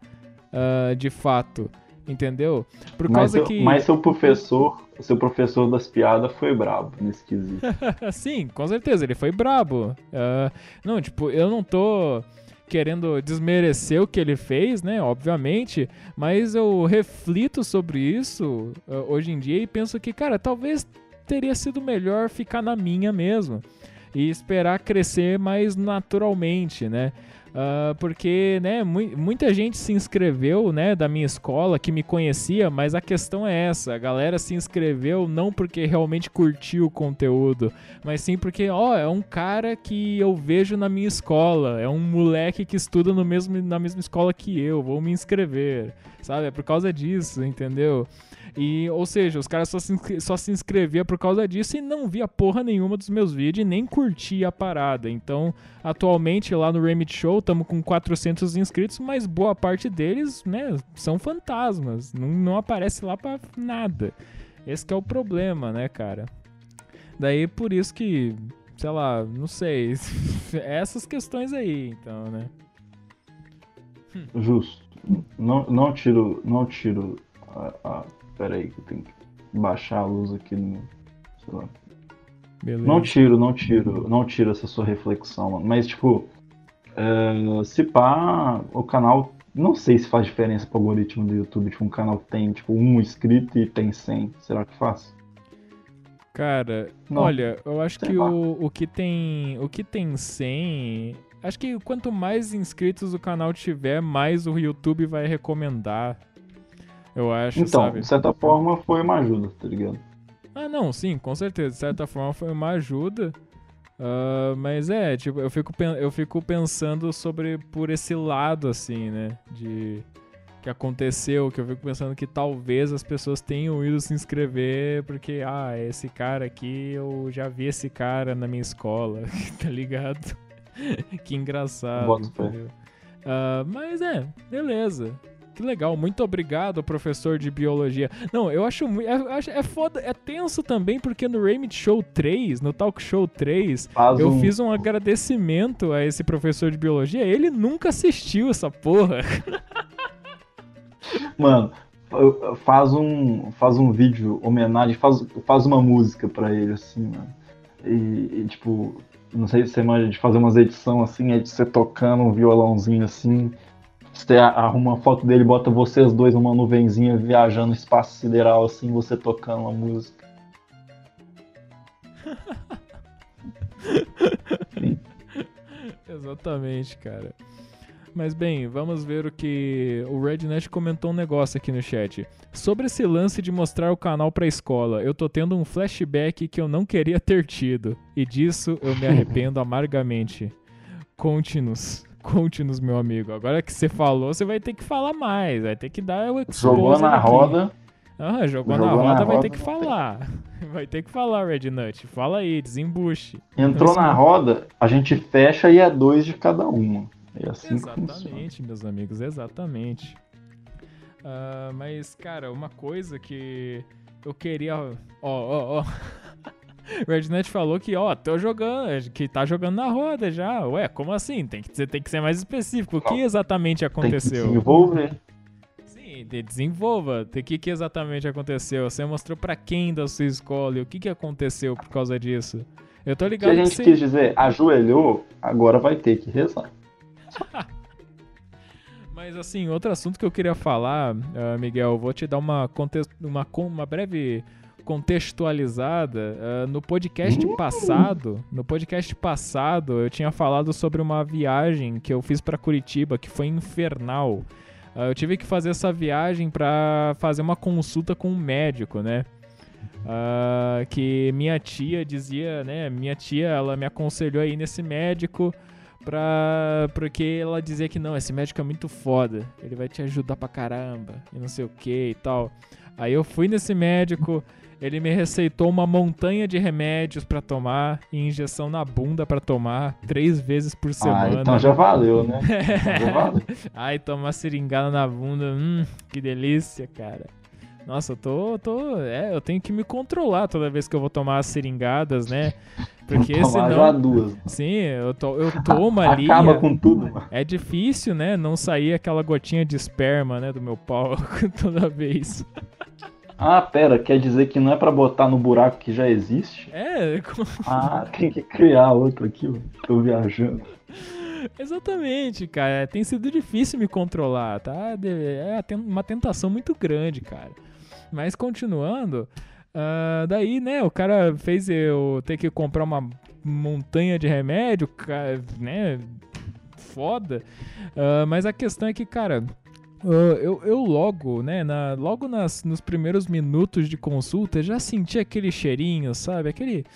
uh, de fato. Entendeu? Por causa mas, que. Mas seu professor, seu professor das piadas foi brabo nesse quesito. Sim, com certeza, ele foi brabo. Uh, não, tipo, eu não tô querendo desmerecer o que ele fez, né? Obviamente, mas eu reflito sobre isso uh, hoje em dia e penso que, cara, talvez teria sido melhor ficar na minha mesmo e esperar crescer mais naturalmente, né? Uh, porque, né, mu muita gente se inscreveu, né, da minha escola que me conhecia, mas a questão é essa: a galera se inscreveu não porque realmente curtiu o conteúdo, mas sim porque, ó, é um cara que eu vejo na minha escola, é um moleque que estuda no mesmo, na mesma escola que eu, vou me inscrever, sabe? É por causa disso, entendeu? E, ou seja, os caras só se, só se inscrevia por causa disso e não via porra nenhuma dos meus vídeos e nem curtia a parada. Então, atualmente lá no Remit Show estamos com 400 inscritos, mas boa parte deles, né, são fantasmas. Não, não aparece lá pra nada. Esse é o problema, né, cara? Daí por isso que, sei lá, não sei. Essas questões aí, então, né? Justo. Não, não tiro, não tiro a, a Pera aí que eu tenho que baixar a luz aqui no. Sei lá. Beleza. Não tiro, não tiro, não tiro essa sua reflexão, mano. Mas, tipo, é, se pá, o canal. Não sei se faz diferença pro algoritmo do YouTube. Tipo, um canal que tem, tipo, um inscrito e tem 100. Será que faz? Cara, não, olha, eu acho que o, o que tem. O que tem 100. Acho que quanto mais inscritos o canal tiver, mais o YouTube vai recomendar. Eu acho, então, sabe? de certa forma foi uma ajuda, tá ligado? Ah, não, sim, com certeza. De certa forma foi uma ajuda. Uh, mas é, tipo, eu fico, eu fico pensando sobre por esse lado, assim, né? De que aconteceu, que eu fico pensando que talvez as pessoas tenham ido se inscrever porque, ah, esse cara aqui, eu já vi esse cara na minha escola, tá ligado? que engraçado. Uh, mas é, beleza que legal, muito obrigado, professor de biologia. Não, eu acho, é, é foda, é tenso também, porque no Raymond Show 3, no Talk Show 3, Faz eu um... fiz um agradecimento a esse professor de biologia. Ele nunca assistiu essa porra. Mano, faz um, faz um vídeo homenagem, faz, faz uma música pra ele, assim, mano. E, e tipo, não sei se você manja de fazer umas edições assim, é de você tocando um violãozinho assim, você arruma uma foto dele, bota vocês dois numa nuvenzinha viajando no espaço sideral, assim, você tocando uma música. Exatamente, cara. Mas bem, vamos ver o que o Rednet comentou um negócio aqui no chat. Sobre esse lance de mostrar o canal pra escola, eu tô tendo um flashback que eu não queria ter tido. E disso eu me arrependo amargamente. Conte-nos. Conte-nos, meu amigo. Agora que você falou, você vai ter que falar mais. Vai ter que dar o Jogou na aqui. roda. Ah, jogou, jogou na, roda, na roda, vai ter que falar. Vai ter que falar, Red Nut. Fala aí, desembuche. Entrou na roda, a gente fecha e é dois de cada uma. É assim exatamente, meus amigos, exatamente. Uh, mas, cara, uma coisa que eu queria. Ó, ó, ó. O Rednet falou que, ó, tô jogando, que tá jogando na roda já. Ué, como assim? Tem que, tem que ser mais específico. O que exatamente aconteceu? Tem que se envolver. Sim, desenvolva. O que, que exatamente aconteceu? Você mostrou para quem da sua escola e o que, que aconteceu por causa disso? Eu tô ligado que a gente você... quis dizer, ajoelhou, agora vai ter que rezar. Mas assim, outro assunto que eu queria falar, uh, Miguel, vou te dar uma, contexto, uma, uma breve contextualizada. Uh, no podcast uh! passado, no podcast passado, eu tinha falado sobre uma viagem que eu fiz para Curitiba que foi infernal. Uh, eu tive que fazer essa viagem para fazer uma consulta com um médico, né? Uh, que minha tia dizia, né? Minha tia, ela me aconselhou aí nesse médico pra, porque ela dizia que não, esse médico é muito foda, ele vai te ajudar pra caramba e não sei o que e tal. Aí eu fui nesse médico, ele me receitou uma montanha de remédios para tomar e injeção na bunda para tomar três vezes por semana. Ah, então já valeu, né? já valeu. Ai, tomar seringada na bunda, hum, que delícia, cara. Nossa, eu tô, tô. É, eu tenho que me controlar toda vez que eu vou tomar as seringadas, né? Porque tomar senão. Já duas. Sim, eu, to, eu tomo ali. Acaba com tudo, mano. É difícil, né? Não sair aquela gotinha de esperma, né? Do meu pau toda vez. Ah, pera, quer dizer que não é para botar no buraco que já existe? É. Ah, tem que criar outro aqui, mano. Tô viajando. Exatamente, cara. Tem sido difícil me controlar, tá? É uma tentação muito grande, cara. Mas continuando, uh, daí, né, o cara fez eu ter que comprar uma montanha de remédio, né? Foda. Uh, mas a questão é que, cara, Uh, eu, eu logo, né, na, logo nas, nos primeiros minutos de consulta, já senti aquele cheirinho, sabe? Aquele,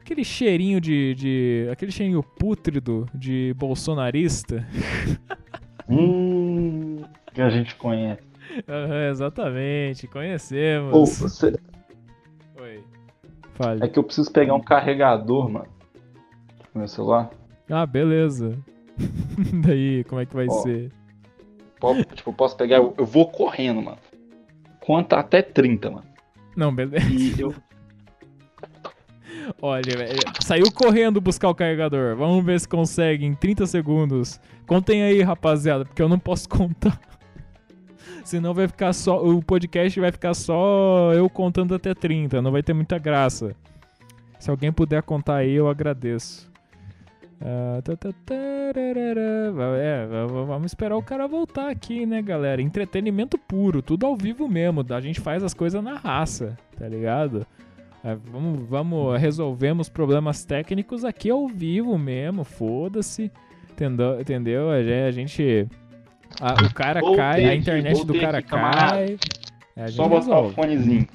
aquele cheirinho de, de. aquele cheirinho pútrido de bolsonarista. hum, que a gente conhece. Uhum, exatamente, conhecemos. Ou você... Oi. Fale. É que eu preciso pegar um carregador, mano. No meu celular. Ah, beleza. Daí, como é que vai Ó. ser? Tipo, eu posso pegar, eu, vou correndo, mano. Conta até 30, mano. Não, beleza. E eu. Olha, saiu correndo buscar o carregador. Vamos ver se consegue em 30 segundos. Contem aí, rapaziada, porque eu não posso contar. Senão vai ficar só. O podcast vai ficar só eu contando até 30. Não vai ter muita graça. Se alguém puder contar aí, eu agradeço. Uh, é, vamos esperar o cara voltar aqui, né, galera? Entretenimento puro, tudo ao vivo mesmo. A gente faz as coisas na raça, tá ligado? É, vamos, vamos, resolvemos problemas técnicos aqui ao vivo mesmo, foda-se. Entendeu? entendeu? A gente. A, o cara voltei cai, a internet aqui, do cara aqui, cai. Só botar o fonezinho.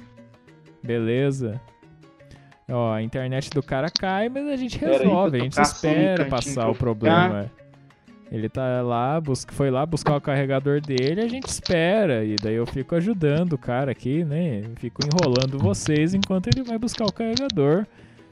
Beleza. Ó, a internet do cara cai, mas a gente resolve, a gente espera passar o problema. Ele tá lá, busca, foi lá buscar o carregador dele, a gente espera. E daí eu fico ajudando o cara aqui, né? Fico enrolando vocês enquanto ele vai buscar o carregador.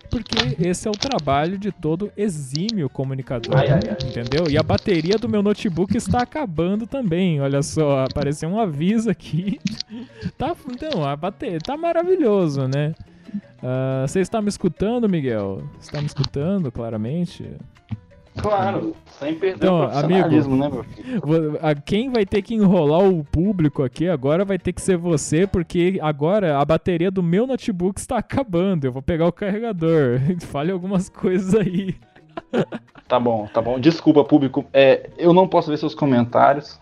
Porque esse é o trabalho de todo exímio comunicador. Ai, ai, ai. Entendeu? E a bateria do meu notebook está acabando também. Olha só, apareceu um aviso aqui. tá, então, a bateria tá maravilhoso, né? Uh, você está me escutando, Miguel? Você está me escutando, claramente? Claro, sem perder então, o amigo, né, meu filho? Quem vai ter que enrolar o público aqui agora vai ter que ser você, porque agora a bateria do meu notebook está acabando. Eu vou pegar o carregador. Fale algumas coisas aí. Tá bom, tá bom. Desculpa, público. É, eu não posso ver seus comentários.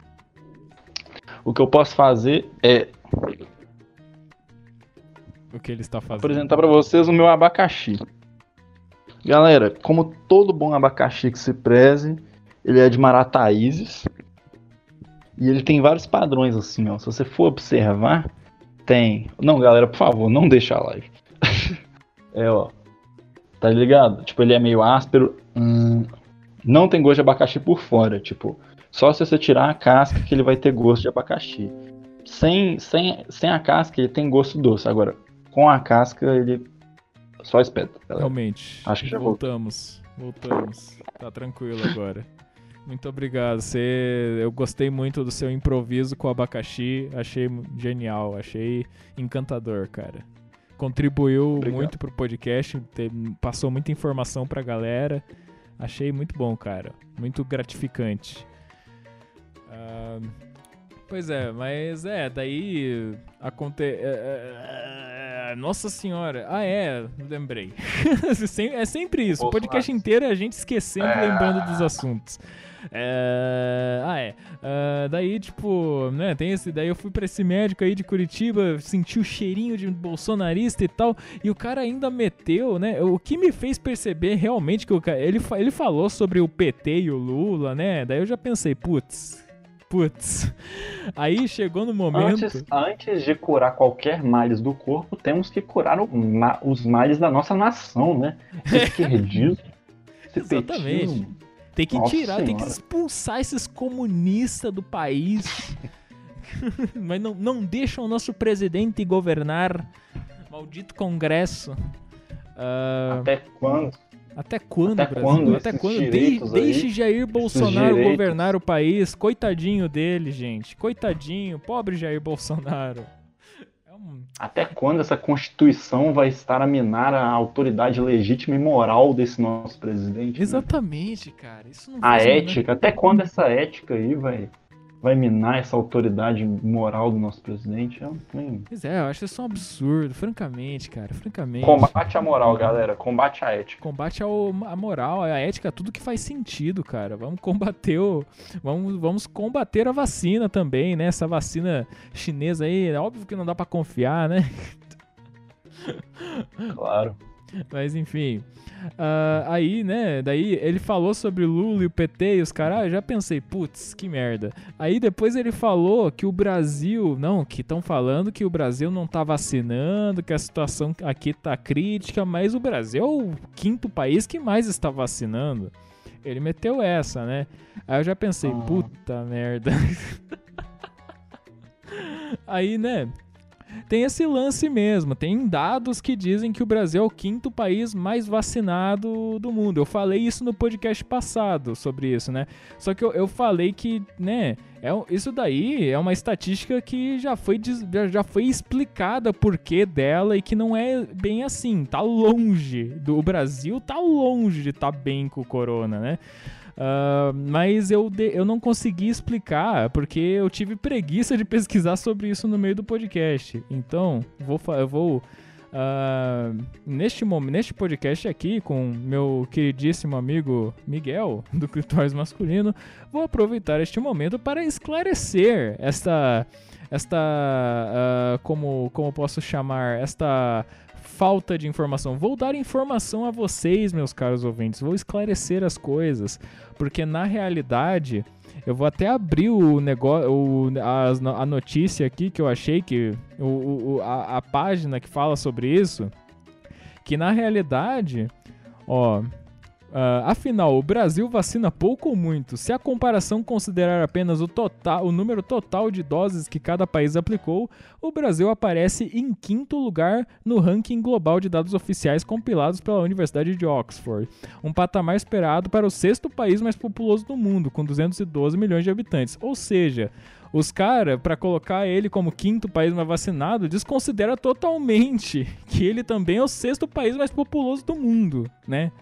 O que eu posso fazer é o que ele está fazendo. Apresentar para vocês o meu abacaxi. Galera, como todo bom abacaxi que se preze, ele é de Marataízes. E ele tem vários padrões assim, ó. Se você for observar, tem. Não, galera, por favor, não deixa a live. é, ó. Tá ligado? Tipo, ele é meio áspero. Hum, não tem gosto de abacaxi por fora. Tipo, só se você tirar a casca que ele vai ter gosto de abacaxi. Sem, sem, sem a casca, ele tem gosto doce. Agora, com a casca ele só espeta. Galera. Realmente. Acho que já voltamos. Voltamos. Tá tranquilo agora. Muito obrigado. Você, eu gostei muito do seu improviso com o abacaxi. Achei genial, achei encantador, cara. Contribuiu obrigado. muito pro podcast, passou muita informação pra galera. Achei muito bom, cara. Muito gratificante. Uh, Pois é, mas é, daí aconte... É, nossa senhora. Ah, é, lembrei. é sempre isso. O podcast inteiro é a gente esquecendo, é... lembrando dos assuntos. É... Ah, é. Uh, daí, tipo, né, tem esse. Daí eu fui pra esse médico aí de Curitiba, senti o cheirinho de bolsonarista e tal. E o cara ainda meteu, né? O que me fez perceber realmente que o cara. Ele, ele falou sobre o PT e o Lula, né? Daí eu já pensei, putz, Putz. Aí chegou no momento. Antes, antes de curar qualquer males do corpo, temos que curar o, os males da nossa nação, né? Esquerdismo. Exatamente. Petismo. Tem que Nossa tirar, senhora. tem que expulsar esses comunistas do país. Mas não, não deixam o nosso presidente governar. Maldito Congresso. Uh, Até quando? Até quando, Até Brasil? Quando Até quando? De, deixe Jair Bolsonaro governar o país. Coitadinho dele, gente. Coitadinho. Pobre Jair Bolsonaro. Até quando essa Constituição vai estar a minar a autoridade legítima e moral desse nosso presidente? Né? Exatamente, né? cara. Isso não a ética, até quando essa ética aí vai vai minar essa autoridade moral do nosso presidente. É um... Pois é, eu acho isso um absurdo, francamente, cara, francamente. Combate a moral, galera, combate a ética. Combate ao, a moral, a ética, tudo que faz sentido, cara. Vamos combater o... Vamos, vamos combater a vacina também, né? Essa vacina chinesa aí, é óbvio que não dá para confiar, né? Claro. Mas enfim. Uh, aí, né, daí ele falou sobre o Lula e o PT e os caras, ah, já pensei, putz, que merda. Aí depois ele falou que o Brasil, não, que estão falando que o Brasil não tá vacinando, que a situação aqui tá crítica, mas o Brasil é o quinto país que mais está vacinando. Ele meteu essa, né? Aí eu já pensei, ah. puta merda. Aí, né, tem esse lance mesmo. Tem dados que dizem que o Brasil é o quinto país mais vacinado do mundo. Eu falei isso no podcast passado sobre isso, né? Só que eu, eu falei que, né, é, isso daí é uma estatística que já foi, já foi explicada por que dela e que não é bem assim. Tá longe. Do, o Brasil tá longe de tá bem com o corona, né? Uh, mas eu, de, eu não consegui explicar porque eu tive preguiça de pesquisar sobre isso no meio do podcast. Então, vou, eu vou. Uh, neste, neste podcast aqui, com meu queridíssimo amigo Miguel, do Clitóris Masculino, vou aproveitar este momento para esclarecer esta. Esta. Uh, como, como posso chamar? Esta falta de informação. Vou dar informação a vocês, meus caros ouvintes. Vou esclarecer as coisas, porque na realidade eu vou até abrir o negócio, o, a, a notícia aqui que eu achei que o, o a, a página que fala sobre isso, que na realidade, ó, Uh, afinal, o Brasil vacina pouco ou muito. Se a comparação considerar apenas o, total, o número total de doses que cada país aplicou, o Brasil aparece em quinto lugar no ranking global de dados oficiais compilados pela Universidade de Oxford, um patamar esperado para o sexto país mais populoso do mundo, com 212 milhões de habitantes. Ou seja, os caras, para colocar ele como quinto país mais vacinado, desconsidera totalmente que ele também é o sexto país mais populoso do mundo, né?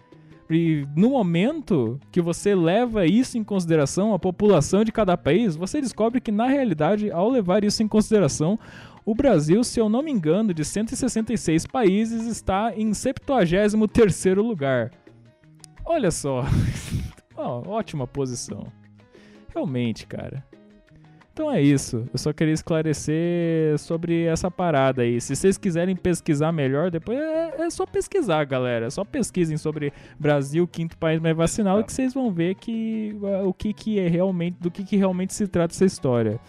E no momento que você leva isso em consideração, a população de cada país, você descobre que na realidade, ao levar isso em consideração, o Brasil, se eu não me engano, de 166 países, está em 73º lugar. Olha só. oh, ótima posição. Realmente, cara. Então é isso. Eu só queria esclarecer sobre essa parada aí. Se vocês quiserem pesquisar melhor, depois é, é só pesquisar, galera. É só pesquisem sobre Brasil, quinto país mais vacinado, que vocês vão ver que o que, que é realmente, do que, que realmente se trata essa história.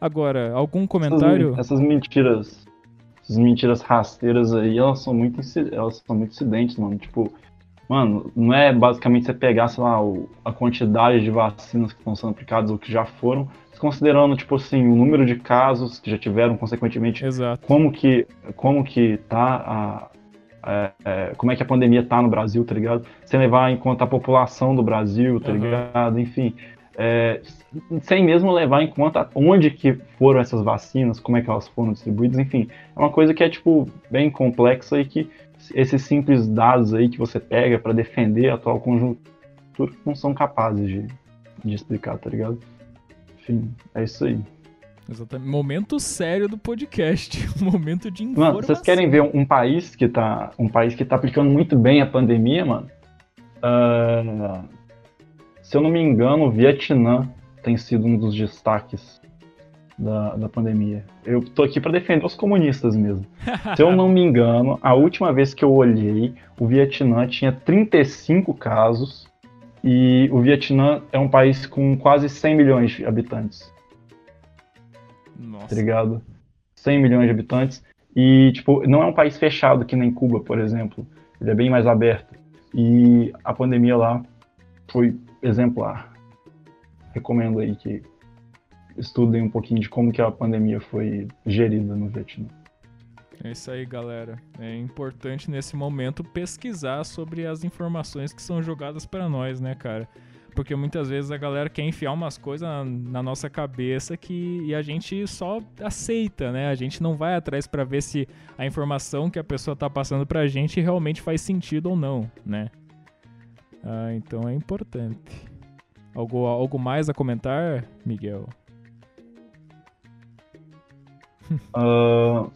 Agora, algum comentário? Essas, essas mentiras, essas mentiras rasteiras aí, elas são muito, elas são muito incidentes, mano. Tipo, mano, não é basicamente você pegar, sei lá, a quantidade de vacinas que estão sendo aplicadas ou que já foram considerando, tipo assim, o número de casos que já tiveram, consequentemente, Exato. como que como que tá a, é, é, como é que a pandemia tá no Brasil, tá ligado? Sem levar em conta a população do Brasil, tá uhum. ligado? Enfim, é, sem mesmo levar em conta onde que foram essas vacinas, como é que elas foram distribuídas, enfim, é uma coisa que é, tipo, bem complexa e que esses simples dados aí que você pega para defender a atual conjuntura não são capazes de, de explicar, tá ligado? Enfim, é isso aí. Exatamente. Momento sério do podcast. Momento de informação. Mano, vocês querem ver um, um, país que tá. Um país que tá aplicando muito bem a pandemia, mano? Uh, se eu não me engano, o Vietnã tem sido um dos destaques da, da pandemia. Eu tô aqui para defender os comunistas mesmo. Se eu não me engano, a última vez que eu olhei, o Vietnã tinha 35 casos e o Vietnã é um país com quase 100 milhões de habitantes. Nossa. Tá ligado? 100 milhões de habitantes. E, tipo, não é um país fechado que nem Cuba, por exemplo. Ele é bem mais aberto. E a pandemia lá foi exemplar. Recomendo aí que estudem um pouquinho de como que a pandemia foi gerida no Vietnã. É isso aí, galera. É importante nesse momento pesquisar sobre as informações que são jogadas para nós, né, cara? Porque muitas vezes a galera quer enfiar umas coisas na, nossa cabeça que e a gente só aceita, né? A gente não vai atrás para ver se a informação que a pessoa tá passando pra gente realmente faz sentido ou não, né? Ah, então é importante. Algo, algo mais a comentar, Miguel? Uh,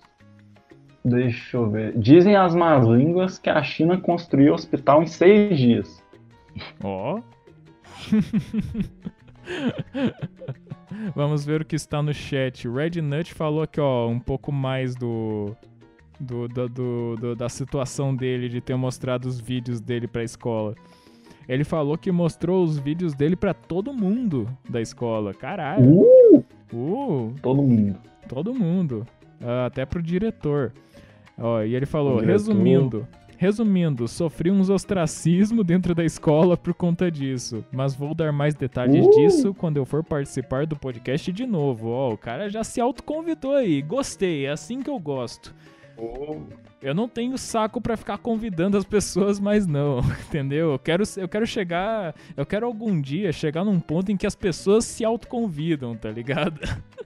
deixa eu ver. Dizem as más línguas que a China construiu o hospital em seis dias. Ó. Oh. Vamos ver o que está no chat. Red Nut falou aqui, ó, um pouco mais do, do, do, do, da situação dele de ter mostrado os vídeos dele para a escola. Ele falou que mostrou os vídeos dele para todo mundo da escola. Caralho. Uh! Uh! Todo mundo. Todo mundo. Uh, até pro diretor. Ó, e ele falou, resumindo, resumindo, sofri uns ostracismo dentro da escola por conta disso, mas vou dar mais detalhes uh! disso quando eu for participar do podcast de novo. Ó, o cara já se autoconvidou aí. Gostei, é assim que eu gosto. Oh. Eu não tenho saco para ficar convidando as pessoas, mas não, entendeu? Eu quero, eu quero chegar, eu quero algum dia chegar num ponto em que as pessoas se autoconvidam, tá ligado?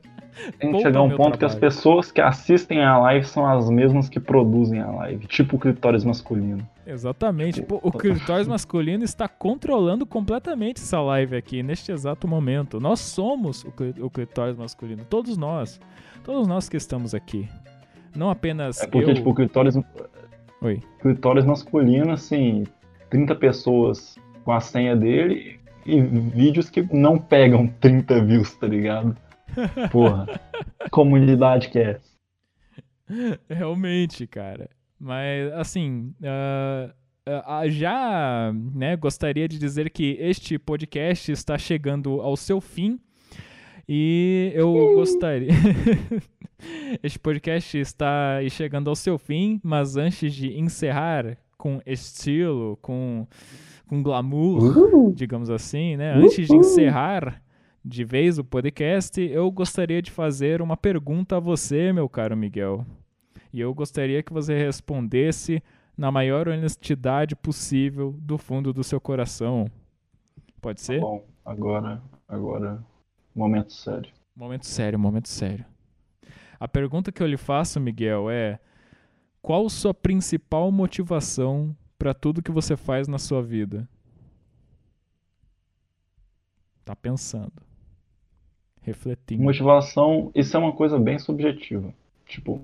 Tem que chegar um ponto trabalho. que as pessoas que assistem a live são as mesmas que produzem a live, tipo o clitóris masculino. Exatamente. O clitóris masculino está controlando completamente essa live aqui, neste exato momento. Nós somos o clitóris masculino, todos nós. Todos nós que estamos aqui. Não apenas. É porque, eu... tipo, o clitóris. Oi. Clitóris masculino, assim, 30 pessoas com a senha dele e vídeos que não pegam 30 views, tá ligado? Porra. comunidade que é. Realmente, cara. Mas, assim, uh, uh, já né, gostaria de dizer que este podcast está chegando ao seu fim. E eu gostaria. este podcast está chegando ao seu fim, mas antes de encerrar com estilo, com, com glamour, uh! digamos assim, né? Antes de encerrar de vez o podcast, eu gostaria de fazer uma pergunta a você, meu caro Miguel. E eu gostaria que você respondesse na maior honestidade possível do fundo do seu coração. Pode ser? Tá bom, agora, agora, momento sério. Momento sério, momento sério. A pergunta que eu lhe faço, Miguel, é: qual sua principal motivação para tudo que você faz na sua vida? Tá pensando refletindo. Motivação, isso é uma coisa bem subjetiva. Tipo,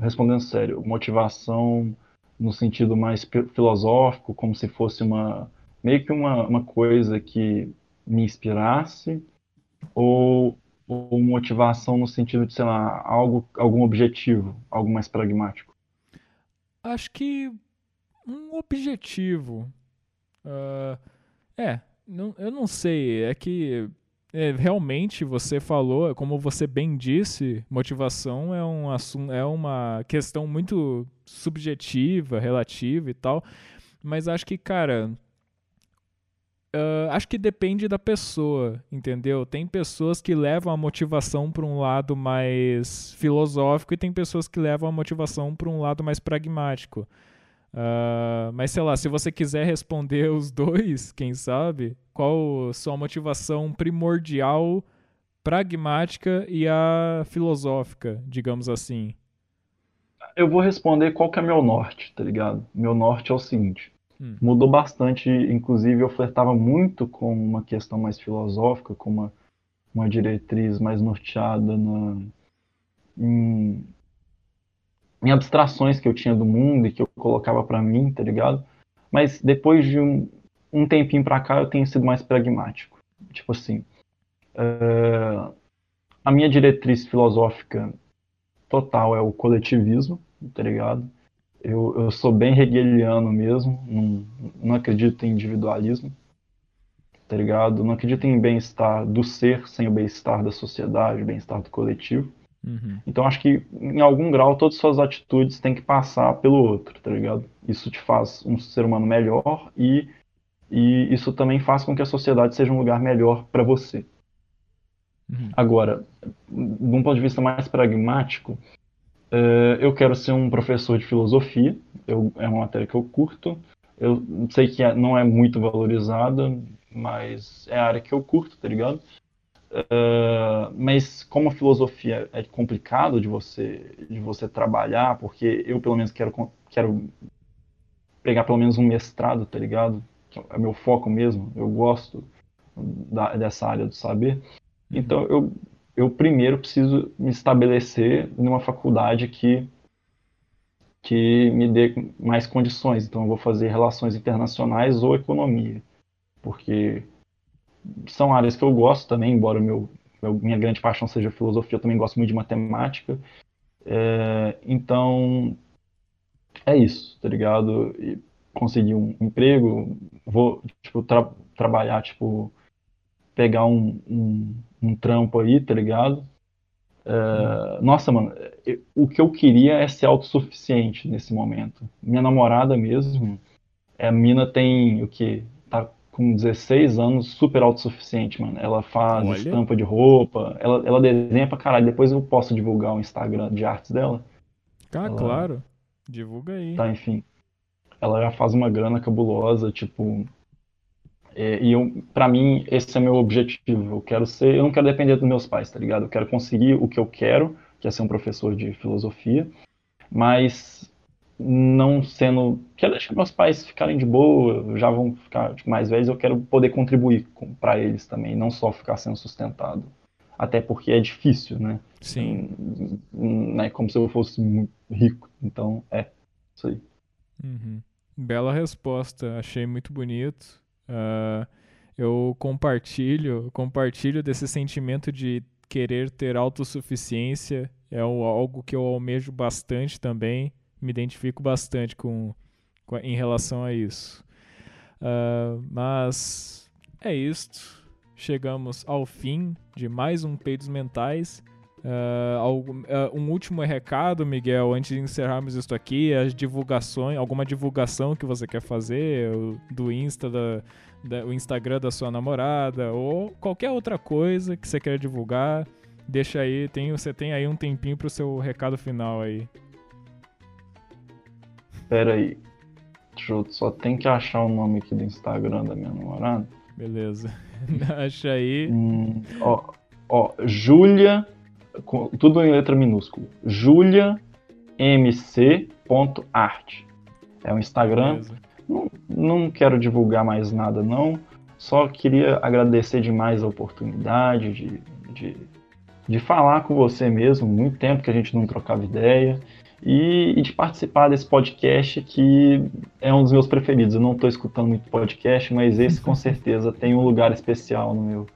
respondendo sério, motivação no sentido mais filosófico, como se fosse uma meio que uma, uma coisa que me inspirasse, ou, ou motivação no sentido de, sei lá, algo, algum objetivo, algo mais pragmático? Acho que um objetivo. Uh, é, não, eu não sei. É que é, realmente você falou, como você bem disse, motivação é um assunto, é uma questão muito subjetiva, relativa e tal. Mas acho que, cara, uh, acho que depende da pessoa, entendeu? Tem pessoas que levam a motivação para um lado mais filosófico e tem pessoas que levam a motivação para um lado mais pragmático. Uh, mas sei lá, se você quiser responder os dois, quem sabe, qual sua motivação primordial, pragmática e a filosófica, digamos assim? Eu vou responder qual que é meu norte, tá ligado? Meu norte é o seguinte. Hum. Mudou bastante, inclusive eu flertava muito com uma questão mais filosófica, com uma uma diretriz mais norteada na, em, em abstrações que eu tinha do mundo e que eu colocava para mim, tá ligado? Mas depois de um, um tempinho pra cá eu tenho sido mais pragmático. Tipo assim, uh, a minha diretriz filosófica total é o coletivismo, tá ligado? Eu, eu sou bem hegeliano mesmo, não, não acredito em individualismo, tá ligado? Não acredito em bem-estar do ser sem o bem-estar da sociedade, bem-estar do coletivo. Uhum. Então acho que em algum grau todas as suas atitudes têm que passar pelo outro, tá ligado? Isso te faz um ser humano melhor e, e isso também faz com que a sociedade seja um lugar melhor para você. Uhum. Agora, de um ponto de vista mais pragmático, uh, eu quero ser um professor de filosofia, eu, é uma matéria que eu curto, eu sei que é, não é muito valorizada, mas é a área que eu curto, tá ligado? Uh, mas como a filosofia é complicado de você de você trabalhar, porque eu pelo menos quero quero pegar pelo menos um mestrado, tá ligado? Que é meu foco mesmo. Eu gosto da, dessa área do saber. Então eu eu primeiro preciso me estabelecer numa faculdade que que me dê mais condições. Então eu vou fazer relações internacionais ou economia, porque são áreas que eu gosto também, embora meu, minha grande paixão seja filosofia, eu também gosto muito de matemática. É, então, é isso, tá ligado? E um emprego, vou, tipo, tra trabalhar, tipo, pegar um, um, um, trampo aí, tá ligado? É, nossa, mano, o que eu queria é ser autossuficiente nesse momento. Minha namorada mesmo, a mina tem o que? Com 16 anos, super autossuficiente, mano. Ela faz Olha. estampa de roupa, ela, ela desenha pra caralho. Depois eu posso divulgar o Instagram de artes dela. Ah, ela... claro. Divulga aí. Tá, enfim. Ela já faz uma grana cabulosa, tipo. É, e eu, pra mim, esse é meu objetivo. Eu quero ser. Eu não quero depender dos meus pais, tá ligado? Eu quero conseguir o que eu quero, que é ser um professor de filosofia. Mas não sendo. Quero deixar meus pais ficarem de boa, já vão ficar tipo, mais velhos, eu quero poder contribuir para eles também, não só ficar sendo sustentado. Até porque é difícil, né? Sim. Não é como se eu fosse rico. Então, é. Isso aí. Uhum. Bela resposta, achei muito bonito. Uh, eu compartilho, compartilho desse sentimento de querer ter autossuficiência. É algo que eu almejo bastante também me identifico bastante com, com em relação a isso. Uh, mas é isto. Chegamos ao fim de mais um Peidos Mentais. Uh, algum, uh, um último recado, Miguel, antes de encerrarmos isso aqui, as divulgações, alguma divulgação que você quer fazer do Insta da, da, o Instagram da sua namorada ou qualquer outra coisa que você quer divulgar, deixa aí, tem, você tem aí um tempinho para o seu recado final aí. Pera aí. Deixa eu só tem que achar o nome aqui do Instagram da minha namorada. Beleza. Acha aí. Hum, ó, ó, Júlia, tudo em letra minúscula. Júlia mc.art. É o Instagram. Não, não quero divulgar mais nada, não. Só queria agradecer demais a oportunidade de, de, de falar com você mesmo. Muito tempo que a gente não trocava ideia e, e, de participar desse podcast que é um dos meus preferidos. Eu não estou escutando muito podcast, mas esse com certeza tem um lugar especial no meu,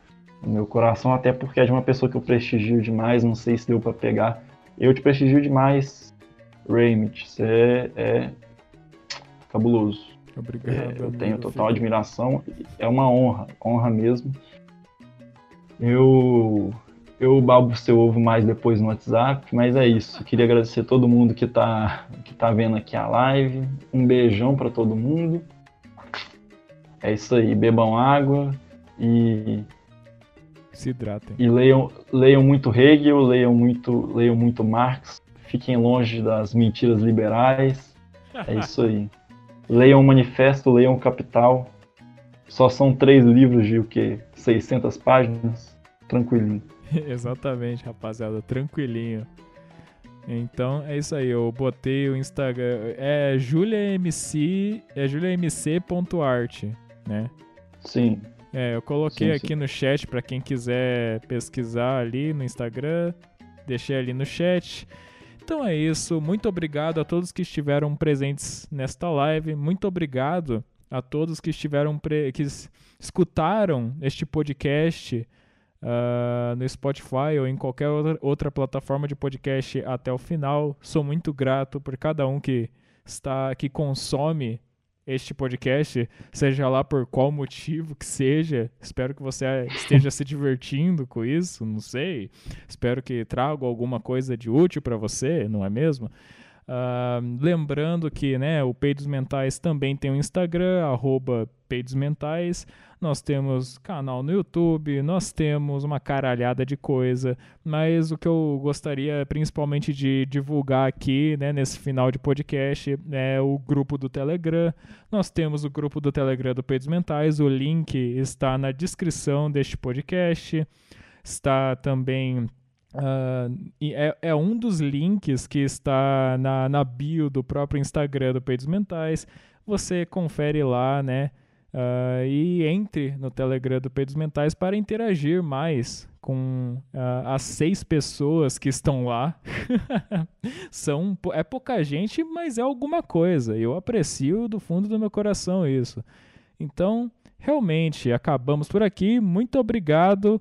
no meu coração, até porque é de uma pessoa que eu prestigio demais. Não sei se deu para pegar. Eu te prestigio demais, Raymond. Você é, é cabuloso. Obrigado. É, eu tenho total filho. admiração. É uma honra, honra mesmo. Eu eu babo seu ovo mais depois no WhatsApp, mas é isso. Queria agradecer a todo mundo que tá, que tá vendo aqui a live. Um beijão para todo mundo. É isso aí, bebam água e se hidratem. E leiam, leiam muito Hegel, leiam muito, leiam muito Marx. Fiquem longe das mentiras liberais. É isso aí. leiam o Manifesto, leiam o Capital. Só são três livros de o que? 600 páginas. Tranquilinho. Exatamente, rapaziada, tranquilinho. Então é isso aí, eu botei o Instagram. É juliamc. É juliamc.art, né? Sim. É, eu coloquei Sim, aqui sim. no chat para quem quiser pesquisar ali no Instagram. Deixei ali no chat. Então é isso. Muito obrigado a todos que estiveram presentes nesta live. Muito obrigado a todos que estiveram pre... que escutaram este podcast ah, no Spotify ou em qualquer outra, outra plataforma de podcast até o final. Sou muito grato por cada um que está que consome este podcast, seja lá por qual motivo que seja. Espero que você esteja se divertindo com isso, não sei. Espero que traga alguma coisa de útil para você, não é mesmo? Ah, lembrando que né, o Peidos Mentais também tem um Instagram, arroba Peidos Mentais. Nós temos canal no YouTube, nós temos uma caralhada de coisa, mas o que eu gostaria principalmente de divulgar aqui, né, nesse final de podcast, é o grupo do Telegram. Nós temos o grupo do Telegram do Peidos Mentais, o link está na descrição deste podcast. Está também e é, é um dos links que está na, na bio do próprio Instagram do Peidos Mentais. Você confere lá, né? ah, e entre no Telegram do Peidos Mentais para interagir mais com ah, as seis pessoas que estão lá. São, é pouca gente, mas é alguma coisa. Eu aprecio do fundo do meu coração isso. Então, realmente, acabamos por aqui. Muito obrigado